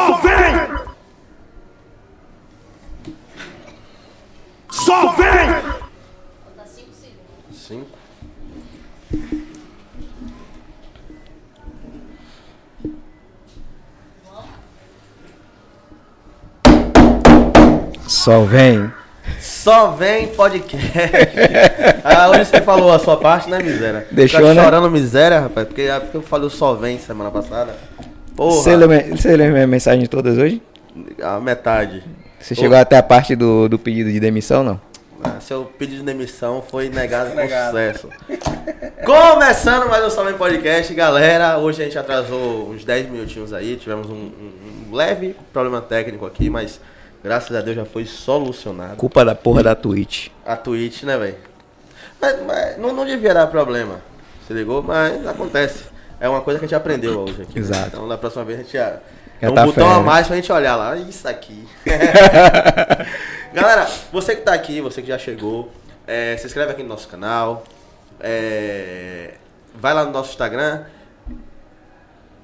Só vem! Só vem! Falta 5 segundos. Cinco. Só vem. Só vem podcast. ah, hoje você falou a sua parte, né, miséria? Deixou, Fica né? chorando miséria, rapaz, porque, é porque eu falei o só vem semana passada. Porra, Você leu, você leu minha mensagem todas hoje? a metade. Você chegou até a parte do, do pedido de demissão, não? Ah, seu pedido de demissão foi negado com sucesso. Começando mais um Vem Podcast, galera. Hoje a gente atrasou uns 10 minutinhos aí. Tivemos um, um- um leve problema técnico aqui, mas graças a Deus já foi solucionado. Culpa da porra da Twitch. A Twitch, né, velho? Mas, mas não, não devia dar problema, se ligou? Mas acontece. É uma coisa que a gente aprendeu hoje aqui. né? Exato. Então da próxima vez a gente já. Já é um tá botão a fera. mais pra gente olhar lá. Isso aqui. Galera, você que tá aqui, você que já chegou, é, se inscreve aqui no nosso canal. é, vai lá no nosso Instagram.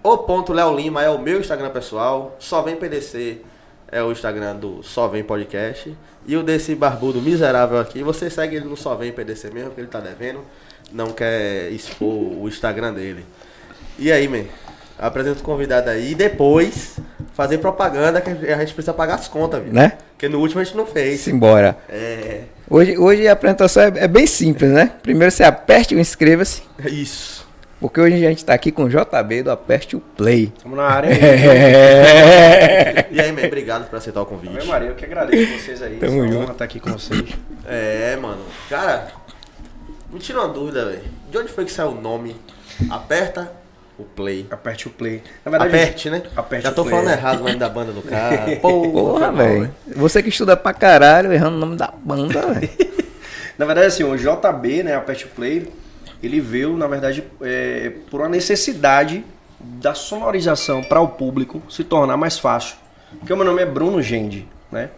O ponto Léo Lima é o meu Instagram pessoal. Só vem PDC é o Instagram do Só Vem Podcast. E o desse barbudo miserável aqui, você segue ele no Só Vem PDC mesmo, porque ele tá devendo. Não quer expor o Instagram dele. E aí, man? Apresenta o convidado aí e depois fazer propaganda que a gente precisa pagar as contas, viu? Né? Porque no último a gente não fez. Simbora. É. Hoje, hoje a apresentação é, é bem simples, né? Primeiro você aperte o inscreva-se, Isso. porque hoje a gente tá aqui com o JB do Aperte o Play. Estamos na área aí. É. E aí, man? Obrigado por aceitar o convite. Maria, eu que agradeço vocês aí. Tamo junto. honra estar aqui com vocês. É, mano. Cara, me tira uma dúvida, velho. De onde foi que saiu o nome? Aperta o play. Aperte o play. Na verdade, Aperte, né? Aperte Já tô falando errado o nome da banda do cara. Porra, velho. Você que estuda pra caralho, errando o nome da banda, velho. Na verdade, assim, o JB, né, Aperte o Play, ele veio, na verdade, é, por uma necessidade da sonorização para o público se tornar mais fácil. Porque o meu nome é Bruno Gende, né?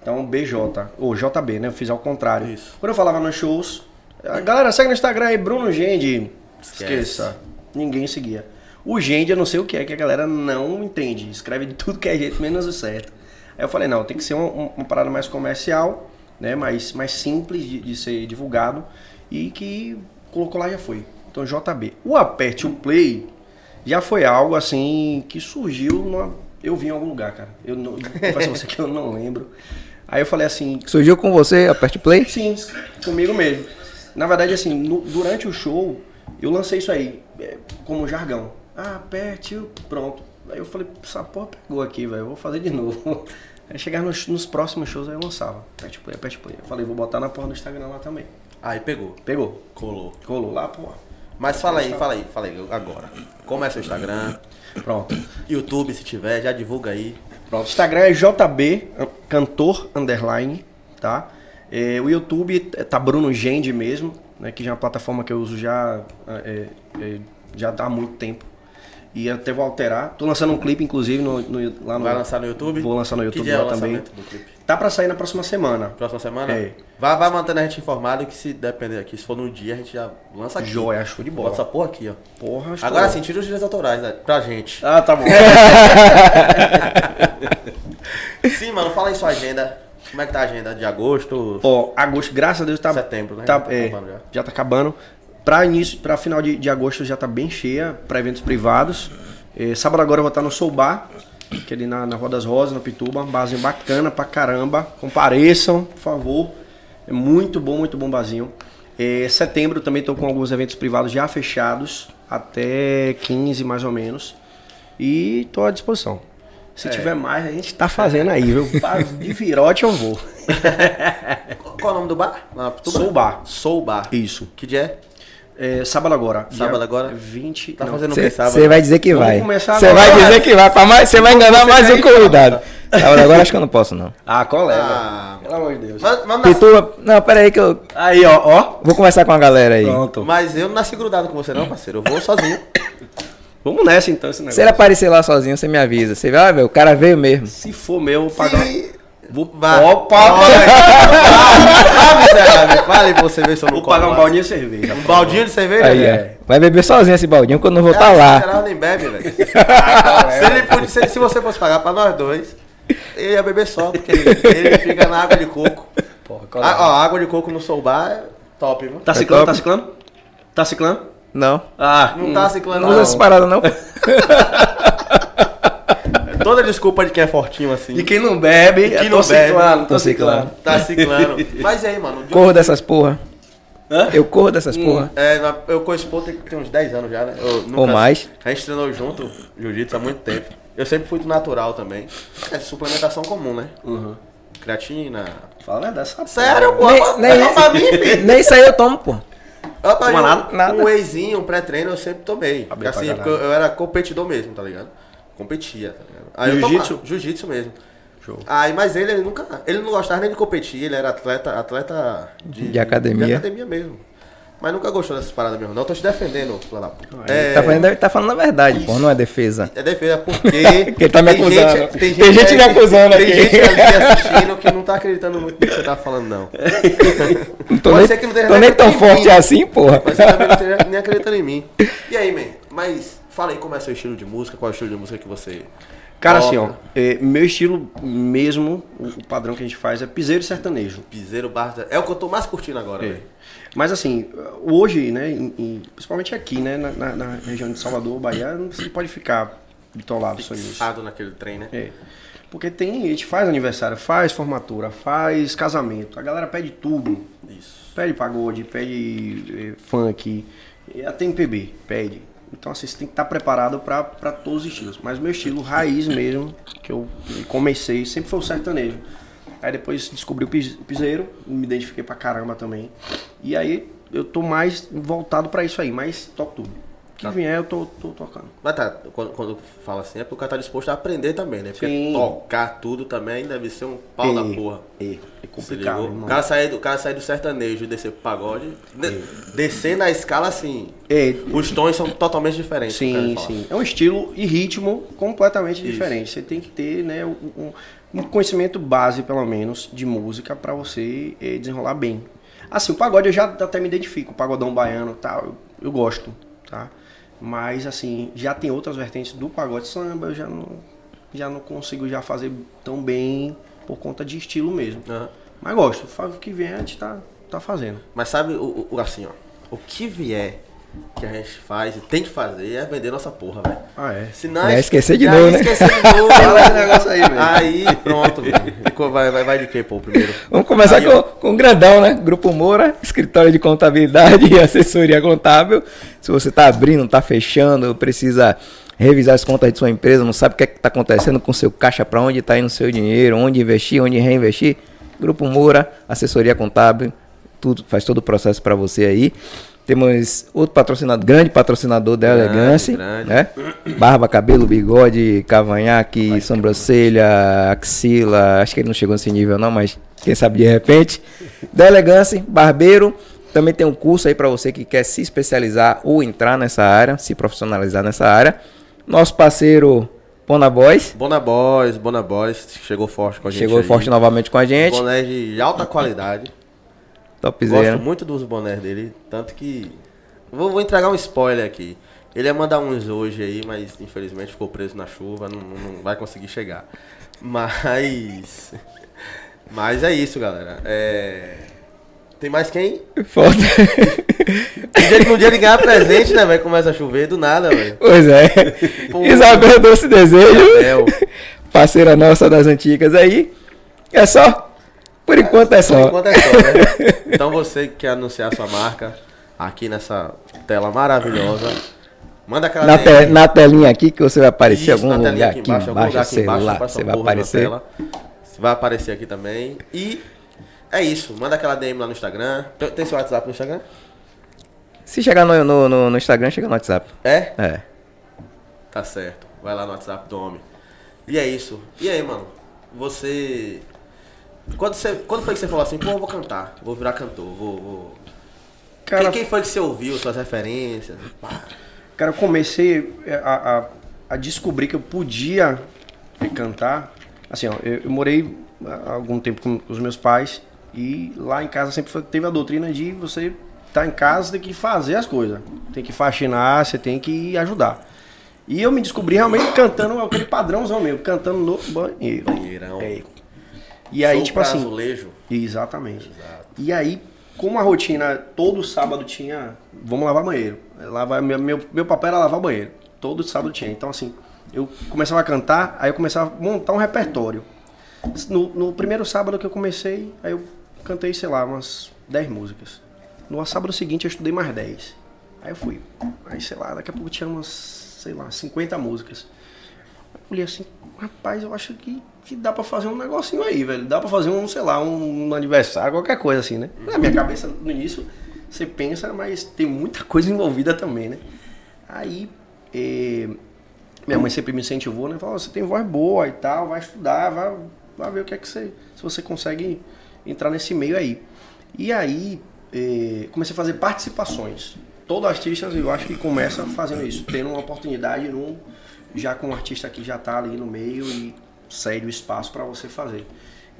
Então, BJ, ou JB, né? Eu fiz ao contrário. Isso. Quando eu falava nos shows, a galera segue no Instagram aí, Bruno Gende. Esquece. Esqueça. Ninguém seguia. O Gende, eu não sei o que é, que a galera não entende. Escreve de tudo que é jeito, menos o certo. Aí eu falei, não, tem que ser uma, uma- parada mais comercial, né? Mais, mais simples de, de ser divulgado. E que colocou lá já foi. Então, JB. O Aperte o Play já foi algo assim que surgiu numa... Eu vi em algum lugar, cara. Eu não. Confesso você que eu não lembro. Aí eu falei assim, Surgiu com você, Aperte Play? Sim, comigo mesmo. Na verdade, assim, no- durante o show, eu lancei isso aí, como jargão. Ah, aperte. Pronto. Aí eu falei, essa porra pegou aqui, velho, eu vou fazer de novo. Aí chegar nos, nos próximos shows, aí eu lançava. Aperte play, aperte play. Eu falei, vou botar na porra do Instagram lá também. Aí pegou. Pegou. Colou. Colou lá, porra. Mas fala aí, fala aí, fala aí agora. Como é seu Instagram? Pronto. YouTube, se tiver, já divulga aí. Pronto. Instagram é JB, cantor, underline, tá? É, o YouTube tá Bruno Gende mesmo, né? Que já é uma plataforma que eu uso já, é, é, já há muito tempo. E até vou alterar. Tô lançando um clipe, inclusive, no, no- lá no... Vai lançar no YouTube? Vou lançar no YouTube é lá também. do clipe? Tá pra sair na próxima semana. Próxima semana? É. Vai, vai mantendo a gente informado que se depender aqui, se for num dia, a gente já lança aqui. Joia, show de bola. Bota essa porra aqui, ó. Porra, estou- Agora sim, tira os direitos autorais né, pra gente. Ah, tá bom. Sim, mano, fala aí sua agenda. Como é que tá a agenda de agosto? Ó, agosto, graças a Deus, tá. Setembro, né? Tá, Tá é, acabando já. já. tá acabando. Pra início, pra final de, de agosto já tá bem cheia, pra eventos privados. É, sábado agora eu vou estar no Soul Bar, que é ali na, na Rua das Rosas, no Pituba. Um barzinho bacana pra caramba. Compareçam, por favor. É muito bom, muito bom barzinho. É, setembro também tô com alguns eventos privados já fechados, até 15 mais ou menos. E tô à disposição. Se tiver mais, a gente tá fazendo aí, viu? De virote eu vou. Qual é o nome do bar? Pituba? Soul Bar. Soul Bar. Isso. Que dia é? É, sábado agora. Sábado Dia agora? 20. Tá não. fazendo o que sábado? Você vai dizer que Vamos vai. começar Você vai dizer que vai. Você vai enganar mais um convidado. Sábado agora acho que eu não posso, não. Ah, colega. Ah. Pelo amor de Deus. Mas, mas. Não, pera aí que eu. Aí, ó, ó. Vou conversar com a galera aí. Pronto. mas eu não nasci grudado com você não, parceiro. Eu vou sozinho. Vamos nessa então, esse negócio. Se ele aparecer lá sozinho, você me avisa. Você vai, ah, o cara veio mesmo. Se for meu, eu vou pagar. Vou, Vai. Opa! Ah, miserável. Fale pra você ver se eu não Vou pagar um baldinho de cerveja. Um baldinho de cerveja? Aí, né? é. Vai beber sozinho esse baldinho quando eu vou estar É, lá. Geral nem bebe, velho. se, ele se- se você fosse pagar pra nós dois, ele ia beber só, porque ele fica na água de coco. Porra, A, ó, água de coco no Soulbar é top, viu? Tá É ciclando, top. tá ciclando? Tá ciclando? Não. Ah, Não tá ciclando, Não usa essas não. paradas, não. Toda desculpa de quem é fortinho assim. E quem não bebe, quem é não tô bebe, ciclando, tô tô ciclando. Tá ciclando. Mas e aí, mano? de Corro onde- dessas porra. Hã? Eu corro dessas porra. É, eu conheço Pô tem, tem uns 10 anos já, né? Eu nunca- Ou mais. A gente treinou junto jiu-jitsu há muito tempo. Eu sempre fui do natural também. É suplementação comum, né? Uhum. Creatina. Fala dessa Sério, pô? Nem, é nem, só pra mim, filho. nem isso aí eu tomo, pô. Toma mim, nada? um, Nada. um wheyzinho, um pré-treino eu sempre tomei. Porque, assim, porque eu, eu era competidor mesmo, tá ligado? Competia, tá ligado? Aí eu Jiu-jitsu? Jiu-jitsu mesmo. Show. Aí, mas ele, ele nunca. Ele não gostava nem de competir, ele era atleta, atleta de, De academia. De academia mesmo. Mas nunca gostou dessas paradas mesmo. Não, eu tô te defendendo, filho da puta. É, Tá falando, tá falando a verdade, pô. Não é defesa. é defesa porque. Que ele tá me tem acusando. Gente, Tem gente me acusando Tem aqui. gente ali assistindo que não tá acreditando muito no que você tá falando, não. Não tô Pode nem, ser que não tô nem tão forte mim. assim, porra. Mas você também não esteja nem acreditando em mim. E aí, man? Mas fala aí como é seu estilo de música, qual é o estilo de música que você. Cara, assim, ó, é, meu estilo mesmo, o, padrão que a gente faz é piseiro e sertanejo. Piseiro, barra. É o que eu tô mais curtindo agora, É. velho. Mas assim, hoje, né, em- em- principalmente aqui, né, na, na- na região de Salvador, Bahia, não- você não pode ficar bitolado só nisso. Fixado naquele trem, né? É. Porque tem, a gente faz aniversário, faz formatura, faz casamento, a galera pede tudo. Isso. Pede pagode, pede eh, funk, até MPB, pede. Então assim, você tem que estar preparado para todos os estilos. Mas meu estilo raiz mesmo, que eu comecei, sempre foi o sertanejo. Aí depois descobri o pis- o piseiro, me identifiquei pra caramba também. E aí eu tô mais voltado pra isso aí, mas toco tudo. O que Tá. vier eu tô, tô tocando. Mas tá, quando, quando fala assim, é porque o cara tá disposto a aprender também, né? Porque Sim. tocar tudo também deve ser um pau da É, porra. É, é Se complicado. O cara sair do, cara sair do sertanejo e descer pro pagode. de- descer na escala assim. É, Os tons são totalmente diferentes. Sim, sim. É um estilo e ritmo completamente Isso. diferente. Você tem que ter né, um, um- um conhecimento base, pelo menos, de música para você eh, desenrolar bem. Assim, o pagode eu já até me identifico, o pagodão baiano tal, eu, eu gosto, tá? Mas, assim, já tem outras vertentes do pagode samba, eu já não, já não consigo já fazer tão bem por conta de estilo mesmo. Aham. Mas gosto, faz o que vier, a gente tá, tá fazendo. Mas sabe, o, o- assim, ó. O que vier que a gente faz e tem que fazer é vender nossa porra, velho. Ah, é? A gente- esquecer de novo, ia né? Esquecer de novo. Fala esse negócio aí, velho. Aí, pronto, velho. Ficou- Vai, vai, vai de quem, pô, primeiro? Vamos começar Aí, com, ó. com o grandão, né? Grupo Moura, escritório de contabilidade e assessoria contábil. Se você está abrindo, está fechando, precisa revisar as contas de sua empresa, não sabe o que é está acontecendo com o seu caixa, para onde está indo o seu dinheiro, onde investir, onde reinvestir. Grupo Moura, assessoria contábil, tudo, faz todo o processo para você aí. Temos outro patrocinador, grande patrocinador da Grande, Elegância, grande. né? Barba, cabelo, bigode, cavanhaque, sobrancelha, axila. Acho que ele não chegou nesse nível não, mas quem sabe de repente. Da Elegância, barbeiro. Também tem um curso aí para você que quer se especializar ou entrar nessa área, se profissionalizar nessa área. Nosso parceiro Pona Boys Bona Boys, Bona Boys, chegou forte com a gente. chegou aí. forte novamente com a gente. Bonés de alta qualidade. Gosto Topzera. muito dos bonés dele, tanto que. Vou, vou entregar um spoiler aqui. Ele ia mandar uns hoje aí, mas infelizmente ficou preso na chuva, não, não- vai conseguir chegar. Mas. Mas é isso, galera. É... Tem mais quem? Foda. No dia, no dia de ganhar presente, né, velho? Começa a chover do nada, velho. pois é. Isabel Doce Desejo. Isabel. Parceira nossa das antigas aí. É só. Por enquanto é Por só. enquanto é só, né? Então você que quer anunciar sua marca aqui nessa tela maravilhosa, manda aquela Na, DM. te- na telinha aqui que você vai aparecer Isso, algum lugar aqui embaixo, algum lugar aqui embaixo, celular, você vai aparecer. vai aparecer aqui também. E é isso. Manda aquela DM lá no Instagram. Tem, tem seu WhatsApp no Instagram? Se chegar no, no, no- no Instagram, chega no WhatsApp. É? É. Tá certo. Vai lá no WhatsApp do homem. E é isso. E aí, mano? Você. Quando, você, quando foi que você falou assim, pô, eu vou cantar, vou virar cantor, vou. vou... Cara, Quem, quem foi que você ouviu, suas referências? Pá. Cara, eu comecei a, a, a descobrir que eu podia cantar. Assim, ó, eu, eu morei há algum tempo com os meus pais e lá em casa sempre foi- teve a doutrina de você tá em casa, tem que fazer as coisas. Tem que faxinar, você tem que ajudar. E eu me descobri realmente cantando aquele padrãozão mesmo, cantando no banheiro. Banheirão. É. E aí, Som tipo assim. Azulejo. Exatamente. Exato. E aí, como a rotina todo sábado tinha, vamos lavar banheiro. Lavar, meu, meu, meu papel era lavar banheiro. Todo sábado tinha. Então, assim, eu começava a cantar, aí eu começava a montar um repertório. No, no primeiro sábado que eu comecei, aí eu cantei, sei lá, umas 10 músicas. No sábado seguinte eu estudei mais 10. Aí eu fui. Aí, sei lá, daqui a pouco tinha umas, sei lá, 50 músicas. Olhei assim, rapaz, eu acho que, que dá pra fazer um negocinho aí, velho. Dá pra fazer um, sei lá, um, aniversário, qualquer coisa assim, né? Na minha cabeça, no início, você pensa, mas tem muita coisa envolvida também, né? Aí, eh, minha mãe sempre me incentivou, né? Falou, você tem voz boa e tal, vai estudar, vai, vai ver o que é que você, se você consegue entrar nesse meio aí. E aí, eh, comecei a fazer participações. Todo artista, eu acho que começa fazendo isso, tendo uma oportunidade num, já com um artista que já está ali no meio e cede o espaço para você fazer.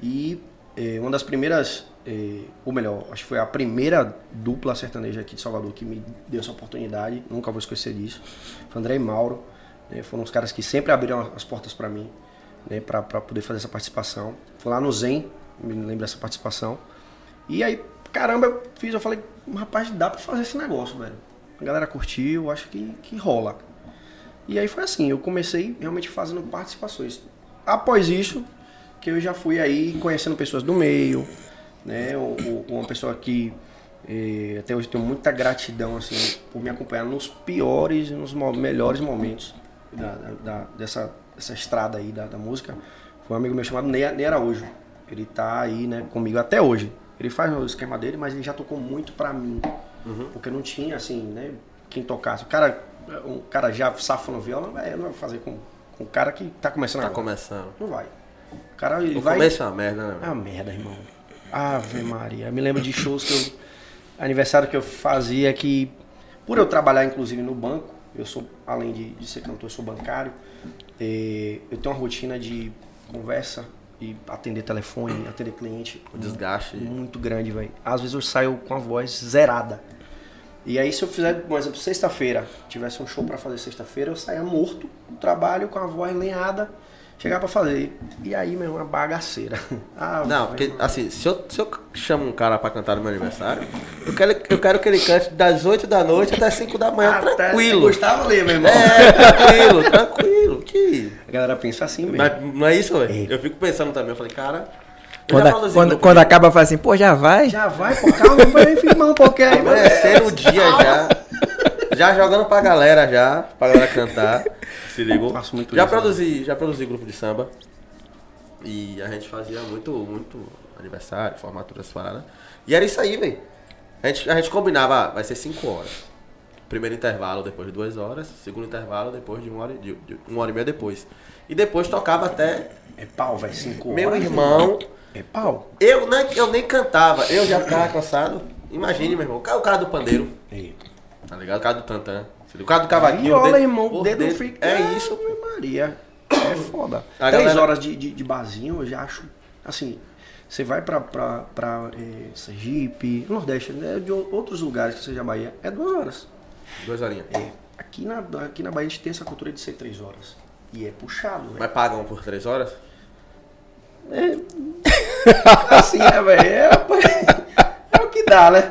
E eh, uma das primeiras, eh, ou melhor, acho que foi a primeira dupla sertaneja aqui de Salvador que me deu essa oportunidade, nunca vou esquecer disso, foi André e Mauro, né, foram os caras que sempre abriram as portas para mim, né, para poder fazer essa participação. Foi lá no Zen, me lembro dessa participação. E aí, caramba, eu fiz, eu falei, rapaz, dá pra fazer esse negócio, velho. A galera curtiu, acho que, que rola. E aí foi assim, eu comecei realmente fazendo participações. Após isso, que eu já fui aí conhecendo pessoas do meio, né? Uma pessoa que eh, até hoje tenho muita gratidão assim por me acompanhar nos piores e nos melhores momentos da, da- dessa, dessa estrada aí da, da música. Foi um amigo meu chamado Ney, Ney Araújo. Ele tá aí, né, comigo até hoje. Ele faz o esquema dele, mas ele já tocou muito pra mim. Porque não tinha, assim, né, quem tocasse. O cara, um cara já safo no viola, não vai, não vai fazer com, com o cara que tá começando Tá agora. começando. Não vai. O cara, ele O vai... começo é uma merda, né? Ah, merda, irmão. Ave Maria. Eu me lembro de shows que eu. Aniversário que eu fazia que. Por eu trabalhar, inclusive, no banco, eu sou, além de, de ser cantor, eu sou bancário. eh, eu tenho uma rotina de conversa e atender telefone, atender cliente. O desgaste. Muito grande, velho. Às vezes eu saio com a voz zerada. E aí, se eu fizer, por exemplo, sexta-feira, tivesse um show pra fazer sexta-feira, eu saia morto do trabalho com a voz lenhada, chegar pra fazer. E aí, meu, uma bagaceira. Ah, Não, porque assim, se eu, se eu chamo um cara pra cantar no meu aniversário, eu quero, eu quero que ele cante das 8 da noite até 5 da manhã, Até tranquilo. Gustavo Lima, irmão. É, tranquilo, tranquilo. Que... A galera pensa assim mesmo. Mas não é isso, velho? Eu fico pensando também, eu falei, cara. Quando, já a- produzi quando, quando acaba, fala assim, pô, já vai? Já vai, pô, calma, vai firmar um pouquinho aí, mano. Amanhecer no dia já. Já jogando pra galera já, pra galera cantar. Se ligou? Faço muito já isso, né? produzi, já produzi grupo de samba. E a gente fazia muito, muito aniversário, formatura, essas paradas. E era isso aí, velho. A gente, a gente combinava, ah, vai ser 5 horas. Primeiro intervalo depois de 2 horas, segundo intervalo depois de uma hora, de, de uma hora e meia depois. E depois tocava até É pau, cinco meu horas, irmão. É pau. Eu, nem- eu nem cantava, eu já ficava cansado. Imagine, meu irmão, o cara- o cara do pandeiro. É. Tá ligado? O cara do tantã. O cara do cavaquinho. Viola, dedo- irmão, o dedo dedo. fica... É isso. Maria. É foda. A Três galera- horas de, de, de barzinho, eu já acho, assim... Você vai pra, pra, pra eh, Sergipe, Nordeste, né, de ou- outros lugares que seja Bahia, é duas horas. Duas horinhas. É. Aqui na, aqui na Bahia a gente tem essa cultura de ser três horas. E é puxado, velho. Mas pagam por três horas? Assim, né, velho? É, é o que dá, né?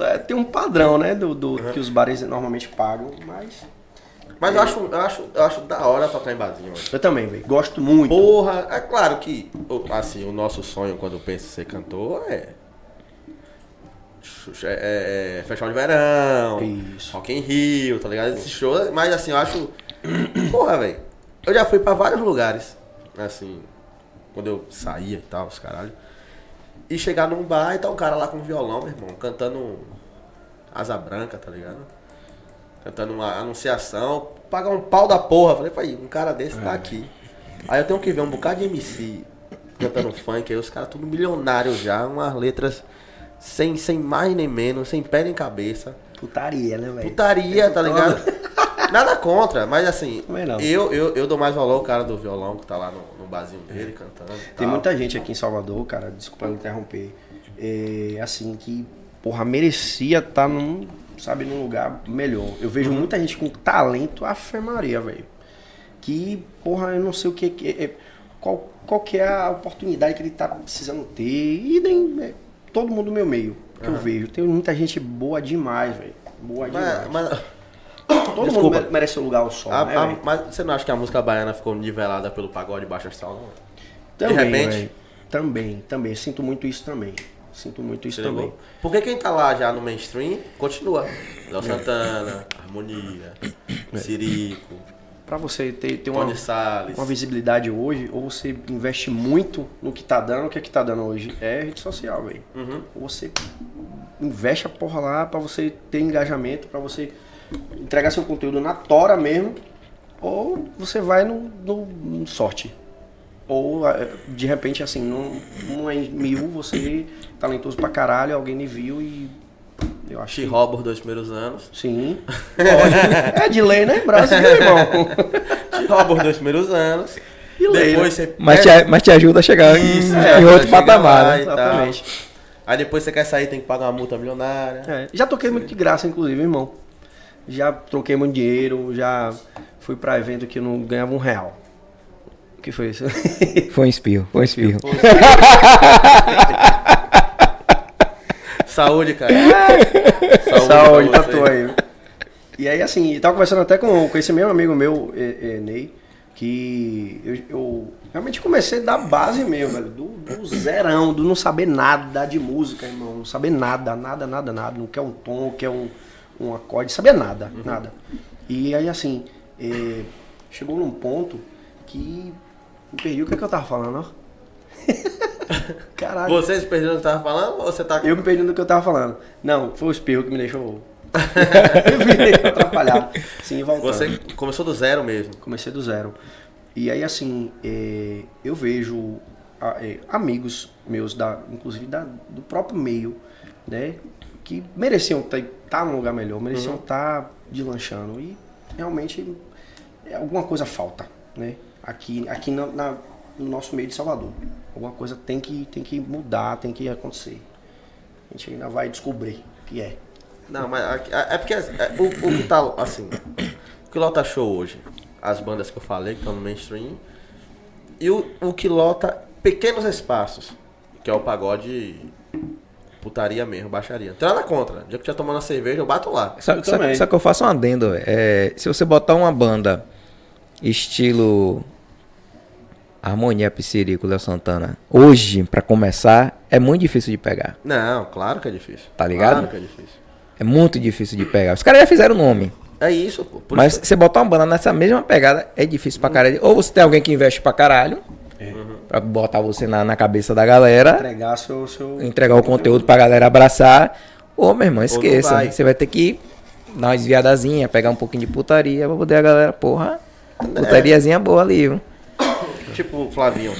É, tem um padrão, né? Do, do que os bares normalmente pagam, mas. Mas eu acho, eu acho, eu acho da hora tocar em barzinho, mano. Eu também, velho. Gosto muito. Porra, é claro que, o- assim, o nosso sonho quando pensa em ser cantor é. Xuxa- É, é festival de verão, Isso. Rock in Rio, tá ligado? Esse show, mas assim, eu acho. Porra, velho. Eu já fui pra vários lugares, assim, quando eu saía e tal, os caralho. E chegar num bar e tá um cara lá com violão, meu irmão, cantando Asa Branca, tá ligado? Cantando uma anunciação, pagar um pau da porra. Falei, pai, um cara desse tá aqui. Aí eu tenho que ver um bocado de MC cantando funk, aí os caras tudo milionários já, umas letras sem, sem mais nem menos, sem pé nem cabeça. Putaria, né, velho? Putaria, tá ligado? Nada contra, mas assim, eu, eu, eu dou mais valor ao cara do violão que tá lá no, no barzinho dele cantando. Tem muita gente aqui em Salvador, cara, desculpa eu interromper. É, assim, que porra, merecia estar num, sabe, num lugar melhor. Eu vejo Uhum. muita gente com talento, Ave Maria, velho. Que, porra, eu não sei o que, que é, qual, qual que é a oportunidade que ele tá precisando ter. E nem é, todo mundo do meu meio que eu vejo. Tem muita gente boa demais, velho. Boa demais. Mas, mas, todo desculpa. mundo merece seu lugar ao sol, a- né, a- velho? mas você não acha que a música baiana ficou nivelada pelo pagode baixo astral, não? Também, repente- velho. Também, também. Sinto muito isso também. Sinto muito isso também. Porque quem tá lá já no mainstream continua. Léo Santana, Harmonia, Sirico, Pra você ter, ter uma, uma visibilidade hoje, ou você investe muito no que tá dando, o que é que tá dando hoje? É rede social, velho. Uhum. Ou você investe a porra lá pra você ter engajamento, pra você entregar seu conteúdo na tora mesmo, ou você vai no, no- no sorte. Ou eh, de repente assim, não, não é em mil, você é talentoso pra caralho, alguém lhe viu e eu acho Te que rouba os dois primeiros anos. Sim. Lógico. É de lei, né? Brasil, irmão. Te rouba os dois primeiros anos. E lei, depois né? você. Mas te, mas te ajuda a chegar em, Isso, em é, outro chega patamar, lá né? Exatamente. Aí depois você quer sair, tem que pagar uma multa milionária. É, já toquei muito de graça, inclusive, irmão. Já troquei muito dinheiro, já fui pra evento que não ganhava um real. O que foi isso? Foi um espirro, foi um espirro. Saúde, cara. Saúde, você. tu aí. E aí, assim, eu tava conversando até com, com esse mesmo amigo meu, Ney, que eu, eu realmente comecei da base mesmo, velho, do, do zerão, do não saber nada de música, irmão, não saber nada, nada, nada, nada, não quer um tom, quer um, um acorde, saber nada, nada. E aí, assim, eh, chegou num ponto que me perdi o que, é que eu tava falando, ó. Caralho. Você se perdeu no que tava falando ou você tá. Eu me perdi no que eu tava falando. Não, foi o espirro que me deixou. eu me deixou atrapalhado. Sim, voltando. Você começou do zero mesmo. Comecei do zero. E aí, assim, é, eu vejo a- é, amigos meus, da, inclusive da, do próprio meio, né? Que mereciam estar num lugar melhor, mereciam estar deslanchando. E realmente alguma coisa falta, né? Aqui, aqui na- na- no nosso meio de Salvador. Alguma coisa tem que, tem que mudar, tem que acontecer. A gente ainda vai descobrir o que é. Não, mas é é porque é, o, o que tá assim. O que lota show hoje? As bandas que eu falei que estão no mainstream. E o, o que lota pequenos espaços, que é o pagode putaria mesmo, baixaria. Não tem nada contra. O dia que eu estiver tomando uma cerveja, eu bato lá. Só, Eu só- só que eu faço um adendo. É, se você botar uma banda estilo Harmonia Psirico, Léo Santana, hoje, pra começar, é muito difícil de pegar. Não, claro que é difícil. Tá ligado? Claro que é difícil. É muito difícil de pegar. Os caras já fizeram o nome. É isso, pô. Mas isso- você botar uma banda nessa mesma pegada é difícil pra caralho. Ou você tem alguém que investe pra caralho, pra botar você na, na cabeça da galera, Entregar seu. seu... entregar o conteúdo pra galera abraçar. Ou, meu irmão, esqueça. vai. Você vai ter que dar uma desviadazinha, pegar um pouquinho de putaria pra poder a galera, porra, putariazinha boa ali, viu? Tipo, o Flavinho.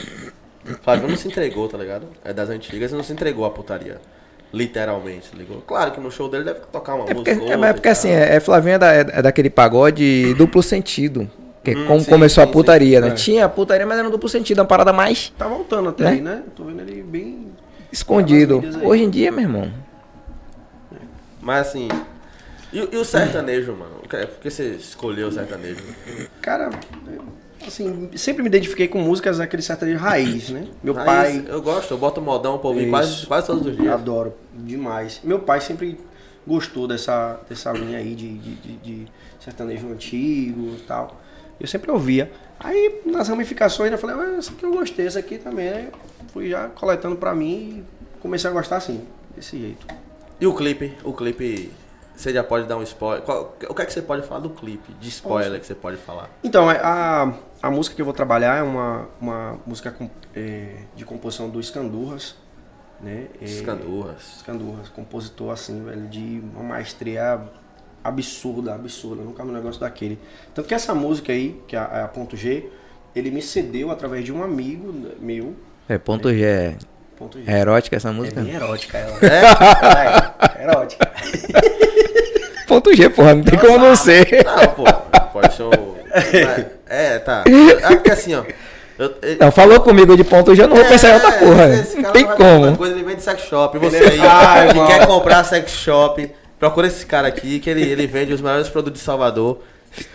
Flavinho não se entregou, tá ligado? É das antigas e não se entregou à putaria. Literalmente, ligou? Claro que no show dele deve tocar uma É porque, música. é, outra é porque assim, é, é Flavinho é, da- é- é daquele pagode duplo sentido. Que é Hum, como sim, começou sim, a putaria, né? É. Tinha a putaria, mas era um duplo sentido, uma parada mais Tá voltando até Né? aí, né? Tô vendo ele bem. escondido. Hoje em dia, meu irmão, Mas assim. E, e o sertanejo, mano? Por que- você escolheu o sertanejo? Cara, assim, sempre me identifiquei com músicas daquele sertanejo raiz, né? Meu Raiz, pai. Eu gosto, eu boto modão pra ouvir quase, quase todos os dias. Adoro demais. Meu pai sempre gostou dessa, dessa linha aí de, de, de- de sertanejo antigo e tal. Eu sempre ouvia. Aí nas ramificações eu falei, ah, essa aqui eu gostei, essa aqui também. Aí fui já coletando pra mim e comecei a gostar assim, desse jeito. E o clipe? O clipe. Você já pode dar um spoiler? Qual- o que é que você pode falar do clipe? De spoiler que você pode falar? Então, é, a, a música que eu vou trabalhar é uma, uma música é, de composição do Escandurras, né? É, Escandurras. Escandurras, compositor assim, velho, de uma maestria absurda, absurda, nunca vi um negócio daquele. Tanto que essa música aí, que é a, é a ponto G, ele me cedeu através de um amigo meu, é ponto G. É, ponto G. é erótica essa É música? bem erótica ela. É? é erótica. Ponto G, porra, não tem como não ser. Não, pô, pode ser o. É, tá. É porque assim, ó. Eu- Não, falou comigo de ponto G, eu não vou pensar em outra É, porra. esse Não tem como. Coisa, ele vende sex shop. Você aí Ai, que quer comprar sex shop, procura esse cara aqui, que ele, ele vende os melhores produtos de Salvador.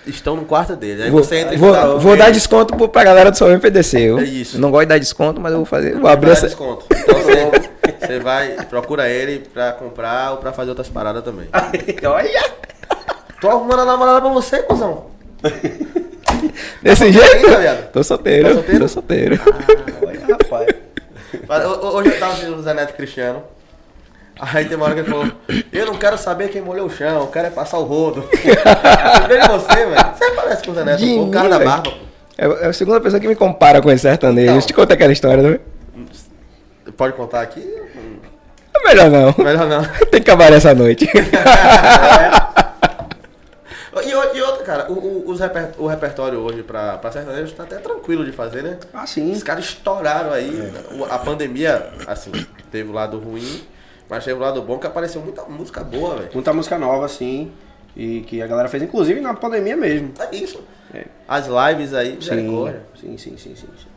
Estão no quarto dele. Aí Vou, você entra e vou, fala, vou "Ok, dar desconto pro- pra galera do Salão PDC. Eu É isso. não gosto de dar desconto, mas eu vou fazer. Vou abrir dar essa. desconto. Então você, você vai, procura ele pra comprar ou pra fazer outras paradas também. Olha! Tô arrumando a namorada pra você, cuzão. Desse ainda, jeito? viado? Tô solteiro. Tá solteiro? Tô solteiro. Olha, rapaz. Hoje eu tava assistindo o Zé Neto Cristiano. Aí tem uma hora que ele falou, eu não quero saber quem molhou o chão, eu quero é passar o rodo. De você, velho. Você parece com o Zé Neto, o cara da barba. É, é a segunda pessoa que me compara com esse sertanejo. Então. Deixa eu te contar aquela história, não é? Pode contar aqui? É melhor não. Melhor não. Tem que acabar essa noite. E, o- e outra, cara, o, o, reper- o repertório hoje pra, pra sertanejo tá até tranquilo de fazer, né? Ah, sim. Os caras estouraram aí. O- A pandemia, assim, teve o lado ruim, mas teve o lado bom que apareceu muita música boa, velho. Muita música nova, sim. E que a galera fez, inclusive, na pandemia mesmo. É isso. É. As lives aí, Sim, misericórdia. sim, sim, sim, sim. sim.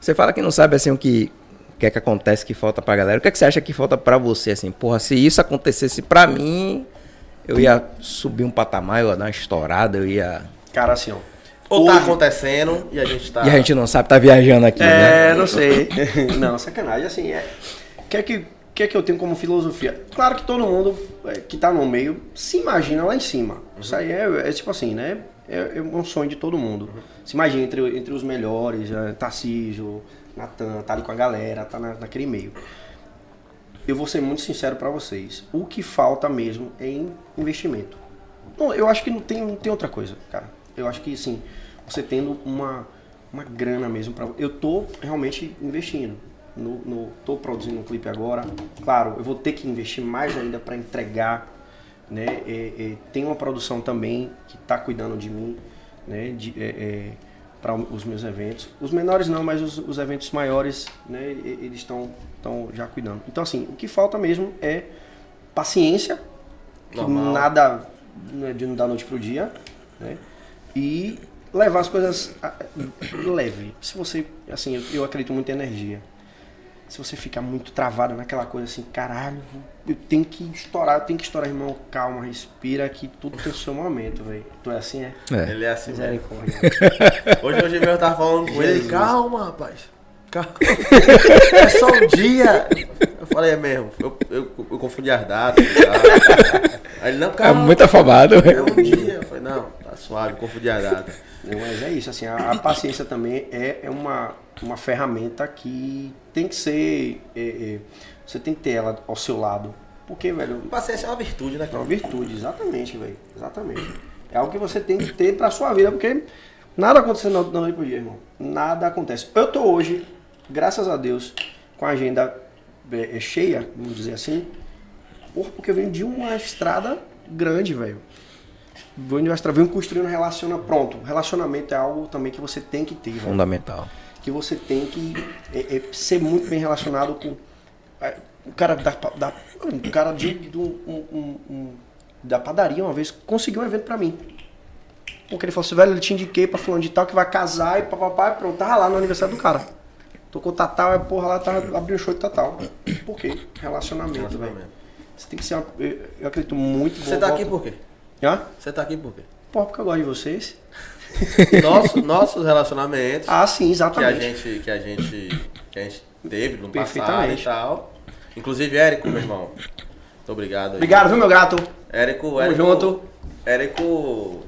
Você fala que não sabe assim o que, o que é que acontece que falta pra galera. O que é que você acha que falta pra você assim? Porra, se isso acontecesse pra mim, eu ia subir um patamar, eu ia dar uma estourada, eu ia. Cara, assim, ó. Ou tá Hoje- acontecendo e a gente tá. E a gente não sabe, tá viajando aqui, né? É, não sei. não, sacanagem. Assim, é. O que é que, que é que eu tenho como filosofia? Claro que todo mundo é, que tá no meio se imagina lá em cima. Isso aí é, é tipo assim, né? É, é um sonho de todo mundo. Se imagina entre, entre os melhores, é, Tarcísio, Natan, tá ali com a galera, tá na- naquele meio. Eu vou ser muito sincero pra vocês. O que falta mesmo é investimento. Não, eu acho que não tem, não tem outra coisa, cara. Eu acho que, assim, você tendo uma, uma grana mesmo para Eu tô realmente investindo. No, no, tô produzindo um clipe agora. Claro, eu vou ter que investir mais ainda para entregar. Né? É, é, tem uma produção também que tá cuidando de mim, né? De, para os meus eventos. Os menores não, mas os, os eventos maiores, né? Eles estão estão já cuidando. Então, assim, o que falta mesmo é paciência, que Normal. nada né, de não dar noite pro dia, né? E levar as coisas leve. Se você, assim, eu, eu acredito muito em energia. Se você ficar muito travado naquela coisa assim, caralho, eu tenho que estourar, eu tenho que estourar, irmão, calma, respira, que tudo tem o seu momento, velho. Tu é assim, é? É. Ele é assim. Misericórdia. Hoje, hoje mesmo eu tava falando com ele, calma, rapaz. Calma. É só um dia. Eu falei, é mesmo. Eu, eu, eu confundi as datas. e tal. Aí ele, não, É calma. muito afobado. É um dia. Eu falei, não, tá suave, as datas. Não, mas é isso, assim, a, a paciência também é, é uma, uma ferramenta que tem que ser. é, é, você tem que ter ela ao seu lado. Porque, velho, Paciência é uma virtude, né, É cara? uma virtude, exatamente, velho. Exatamente. É algo que você tem que ter pra sua vida, porque nada acontece da da noite pro dia, irmão. Nada acontece. Eu tô hoje, graças a Deus, com a agenda é, é, cheia, vamos dizer assim, porra, porque eu venho de uma estrada grande, velho. Venho de uma estrada, venho construindo relaciona pronto. Relacionamento é algo também que você tem que ter, velho Fundamental. que você tem que é, é, ser muito bem relacionado com é, o cara da, da o cara de, do, um- um- um- da padaria uma vez conseguiu um evento pra mim porque ele falou assim velho ele te indiquei pra fulano de tal que vai casar e papapá e pronto tava lá no aniversário do cara tocou Tatal é porra lá tava abriu o show de Tatal por quê relacionamento, velho Relacionamento. você tem que ser uma, eu, eu acredito muito Você tá aqui por quê? Hã? Você tá aqui por quê? porra porque eu gosto de vocês Nosso, nossos relacionamentos ah sim que a exatamente gente que a gente que a gente teve no passado e tal. Inclusive Érico, meu irmão. Muito obrigado. aí. obrigado viu meu gato Érico, Tamo Érico. junto. Érico.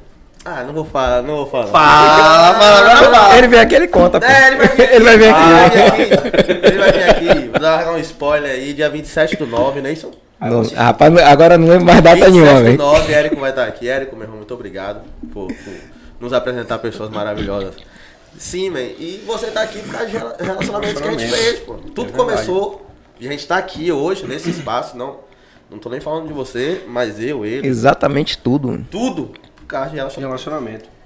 Ah, não vou falar, não vou falar. fala fala agora fala Ele vem aqui, ele conta. pô. É, ele vai vir aqui. Ele vai vir Ah, aqui. aqui. Ele vai vir aqui. Vou dar um spoiler aí, dia 27 do 9, não é isso? Não, rapaz, agora não lembro mais data 27 nenhuma, velho. 9, Érico vai estar aqui. Érico, meu irmão, muito obrigado por, por nos apresentar pessoas maravilhosas. Sim, man. E você tá aqui por causa de rela- relacionamentos que a gente fez, pô. Tudo verdade. começou e a gente tá aqui hoje, nesse espaço, não. Não tô nem falando de você, mas eu, ele. Exatamente tudo. Tudo por causa de relacionamento. relacionamento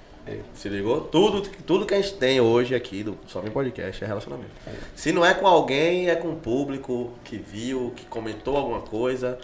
Se ligou? Tudo, tudo que a gente tem hoje aqui do Só Vem Podcast é relacionamento. Se não é com alguém, é com o público que viu, que comentou alguma coisa.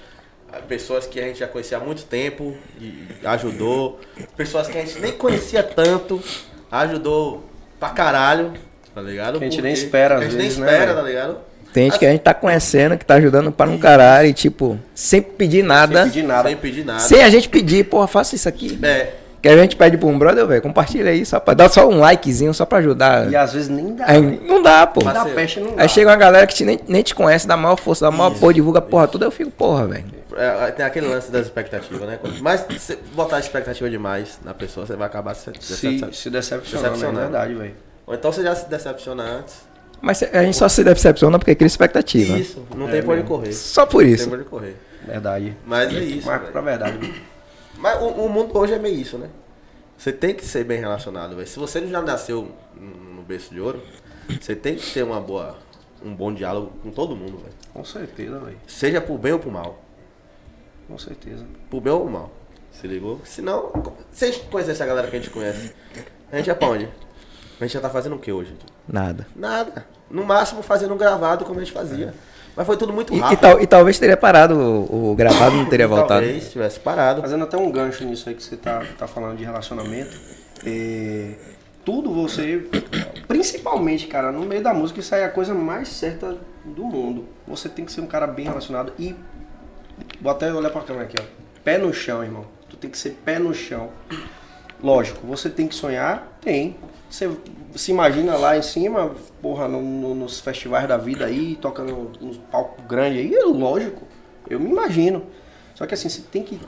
ah, Pessoas que a gente já conhecia há muito tempo e ajudou. Pessoas que a gente nem conhecia tanto, ajudou pra caralho. Tá ligado? Que a gente Porque nem espera, às A gente vezes, nem né, espera, velho? tá ligado? Tem gente que a gente tá conhecendo, que tá ajudando para um caralho, e tipo, sem pedir nada. Sem pedir nada. Sem pedir nada. Sem a gente pedir, porra, faça isso aqui. É. Que a gente pede pra um brother, velho, compartilha aí, só pra dar só um likezinho, só pra ajudar. E às vezes nem dá. Aí, não dá, pô. Dá peste, não dá. Aí chega uma galera que te- nem, nem te conhece, dá maior força, dá maior porra, divulga porra tudo, eu fico, porra, velho. É, tem aquele lance das expectativas, né? Mas se botar expectativa demais na pessoa, você vai acabar se, Se, decep- se decepcionando, é Decepcionando. verdade, velho. Ou então você já se decepciona antes. Mas a gente só se decepciona porque cria expectativa. Isso, não É tem por onde correr. Só por Não isso. tem por onde correr. Verdade. Mas é isso. Marco pra verdade. Mas o, o mundo hoje é meio isso, né? Você tem que ser bem relacionado, velho. Se você já nasceu no berço de ouro, você tem que ter uma boa, um bom diálogo com todo mundo, velho. Com certeza, velho. Seja pro bem ou pro mal. Com certeza. Pro bem ou pro mal. Se ligou? Senão, se a gente conhecesse a galera que a gente conhece, a gente é pra onde? A gente já tá fazendo o que hoje? Nada. Nada. No máximo fazendo um gravado como a gente fazia. Mas foi tudo muito E, e rápido. tal- e talvez teria parado o, o gravado, não teria voltado. Talvez tivesse parado. Fazendo até um gancho nisso aí que você tá, tá falando de relacionamento. é, tudo você. Principalmente, cara, no meio da música, isso aí é a coisa mais certa do mundo. Você tem que ser um cara bem relacionado e. Vou até olhar pra câmera aqui, ó. Pé no chão, irmão. Tu tem que ser pé no chão. Lógico, você tem que sonhar? Tem. Você se imagina lá em cima, porra, no- no- nos festivais da vida aí, tocando nos palcos grandes aí, é lógico. Eu me imagino. Só que assim, você tem que.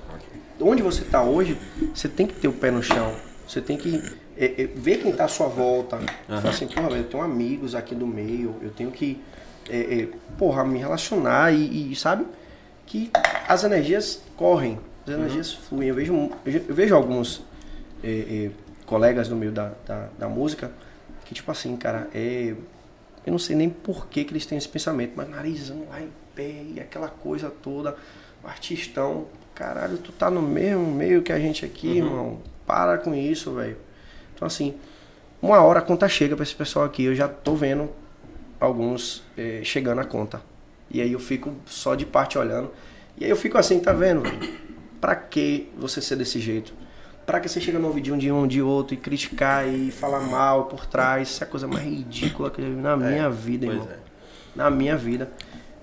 Onde você tá hoje, você tem que ter o pé no chão. Você tem que é, é, ver quem tá à sua volta. Falar assim, porra, velho, eu tenho amigos aqui do meio, eu tenho que, é, é, porra, me relacionar e, e, sabe? Que as energias correm, as energias fluem. Eu vejo, eu vejo alguns é, é, colegas no meio da, da, da música que, tipo assim, cara, é. Eu não sei nem por que, que eles têm esse pensamento, mas narizão lá em pé e aquela coisa toda, o artistão, caralho, tu tá no mesmo meio que a gente aqui, irmão. Para com isso, velho. Então assim, uma hora a conta chega pra esse pessoal aqui, eu já tô vendo alguns eh, chegando a conta. E aí eu fico só de parte olhando. E aí eu fico assim, tá vendo, velho? Pra que você ser desse jeito? Pra que você chega no ouvidinho de um de outro e criticar e falar mal por trás? Isso é a coisa mais ridícula que eu já vi na minha vida, pois irmão. é. Na minha vida.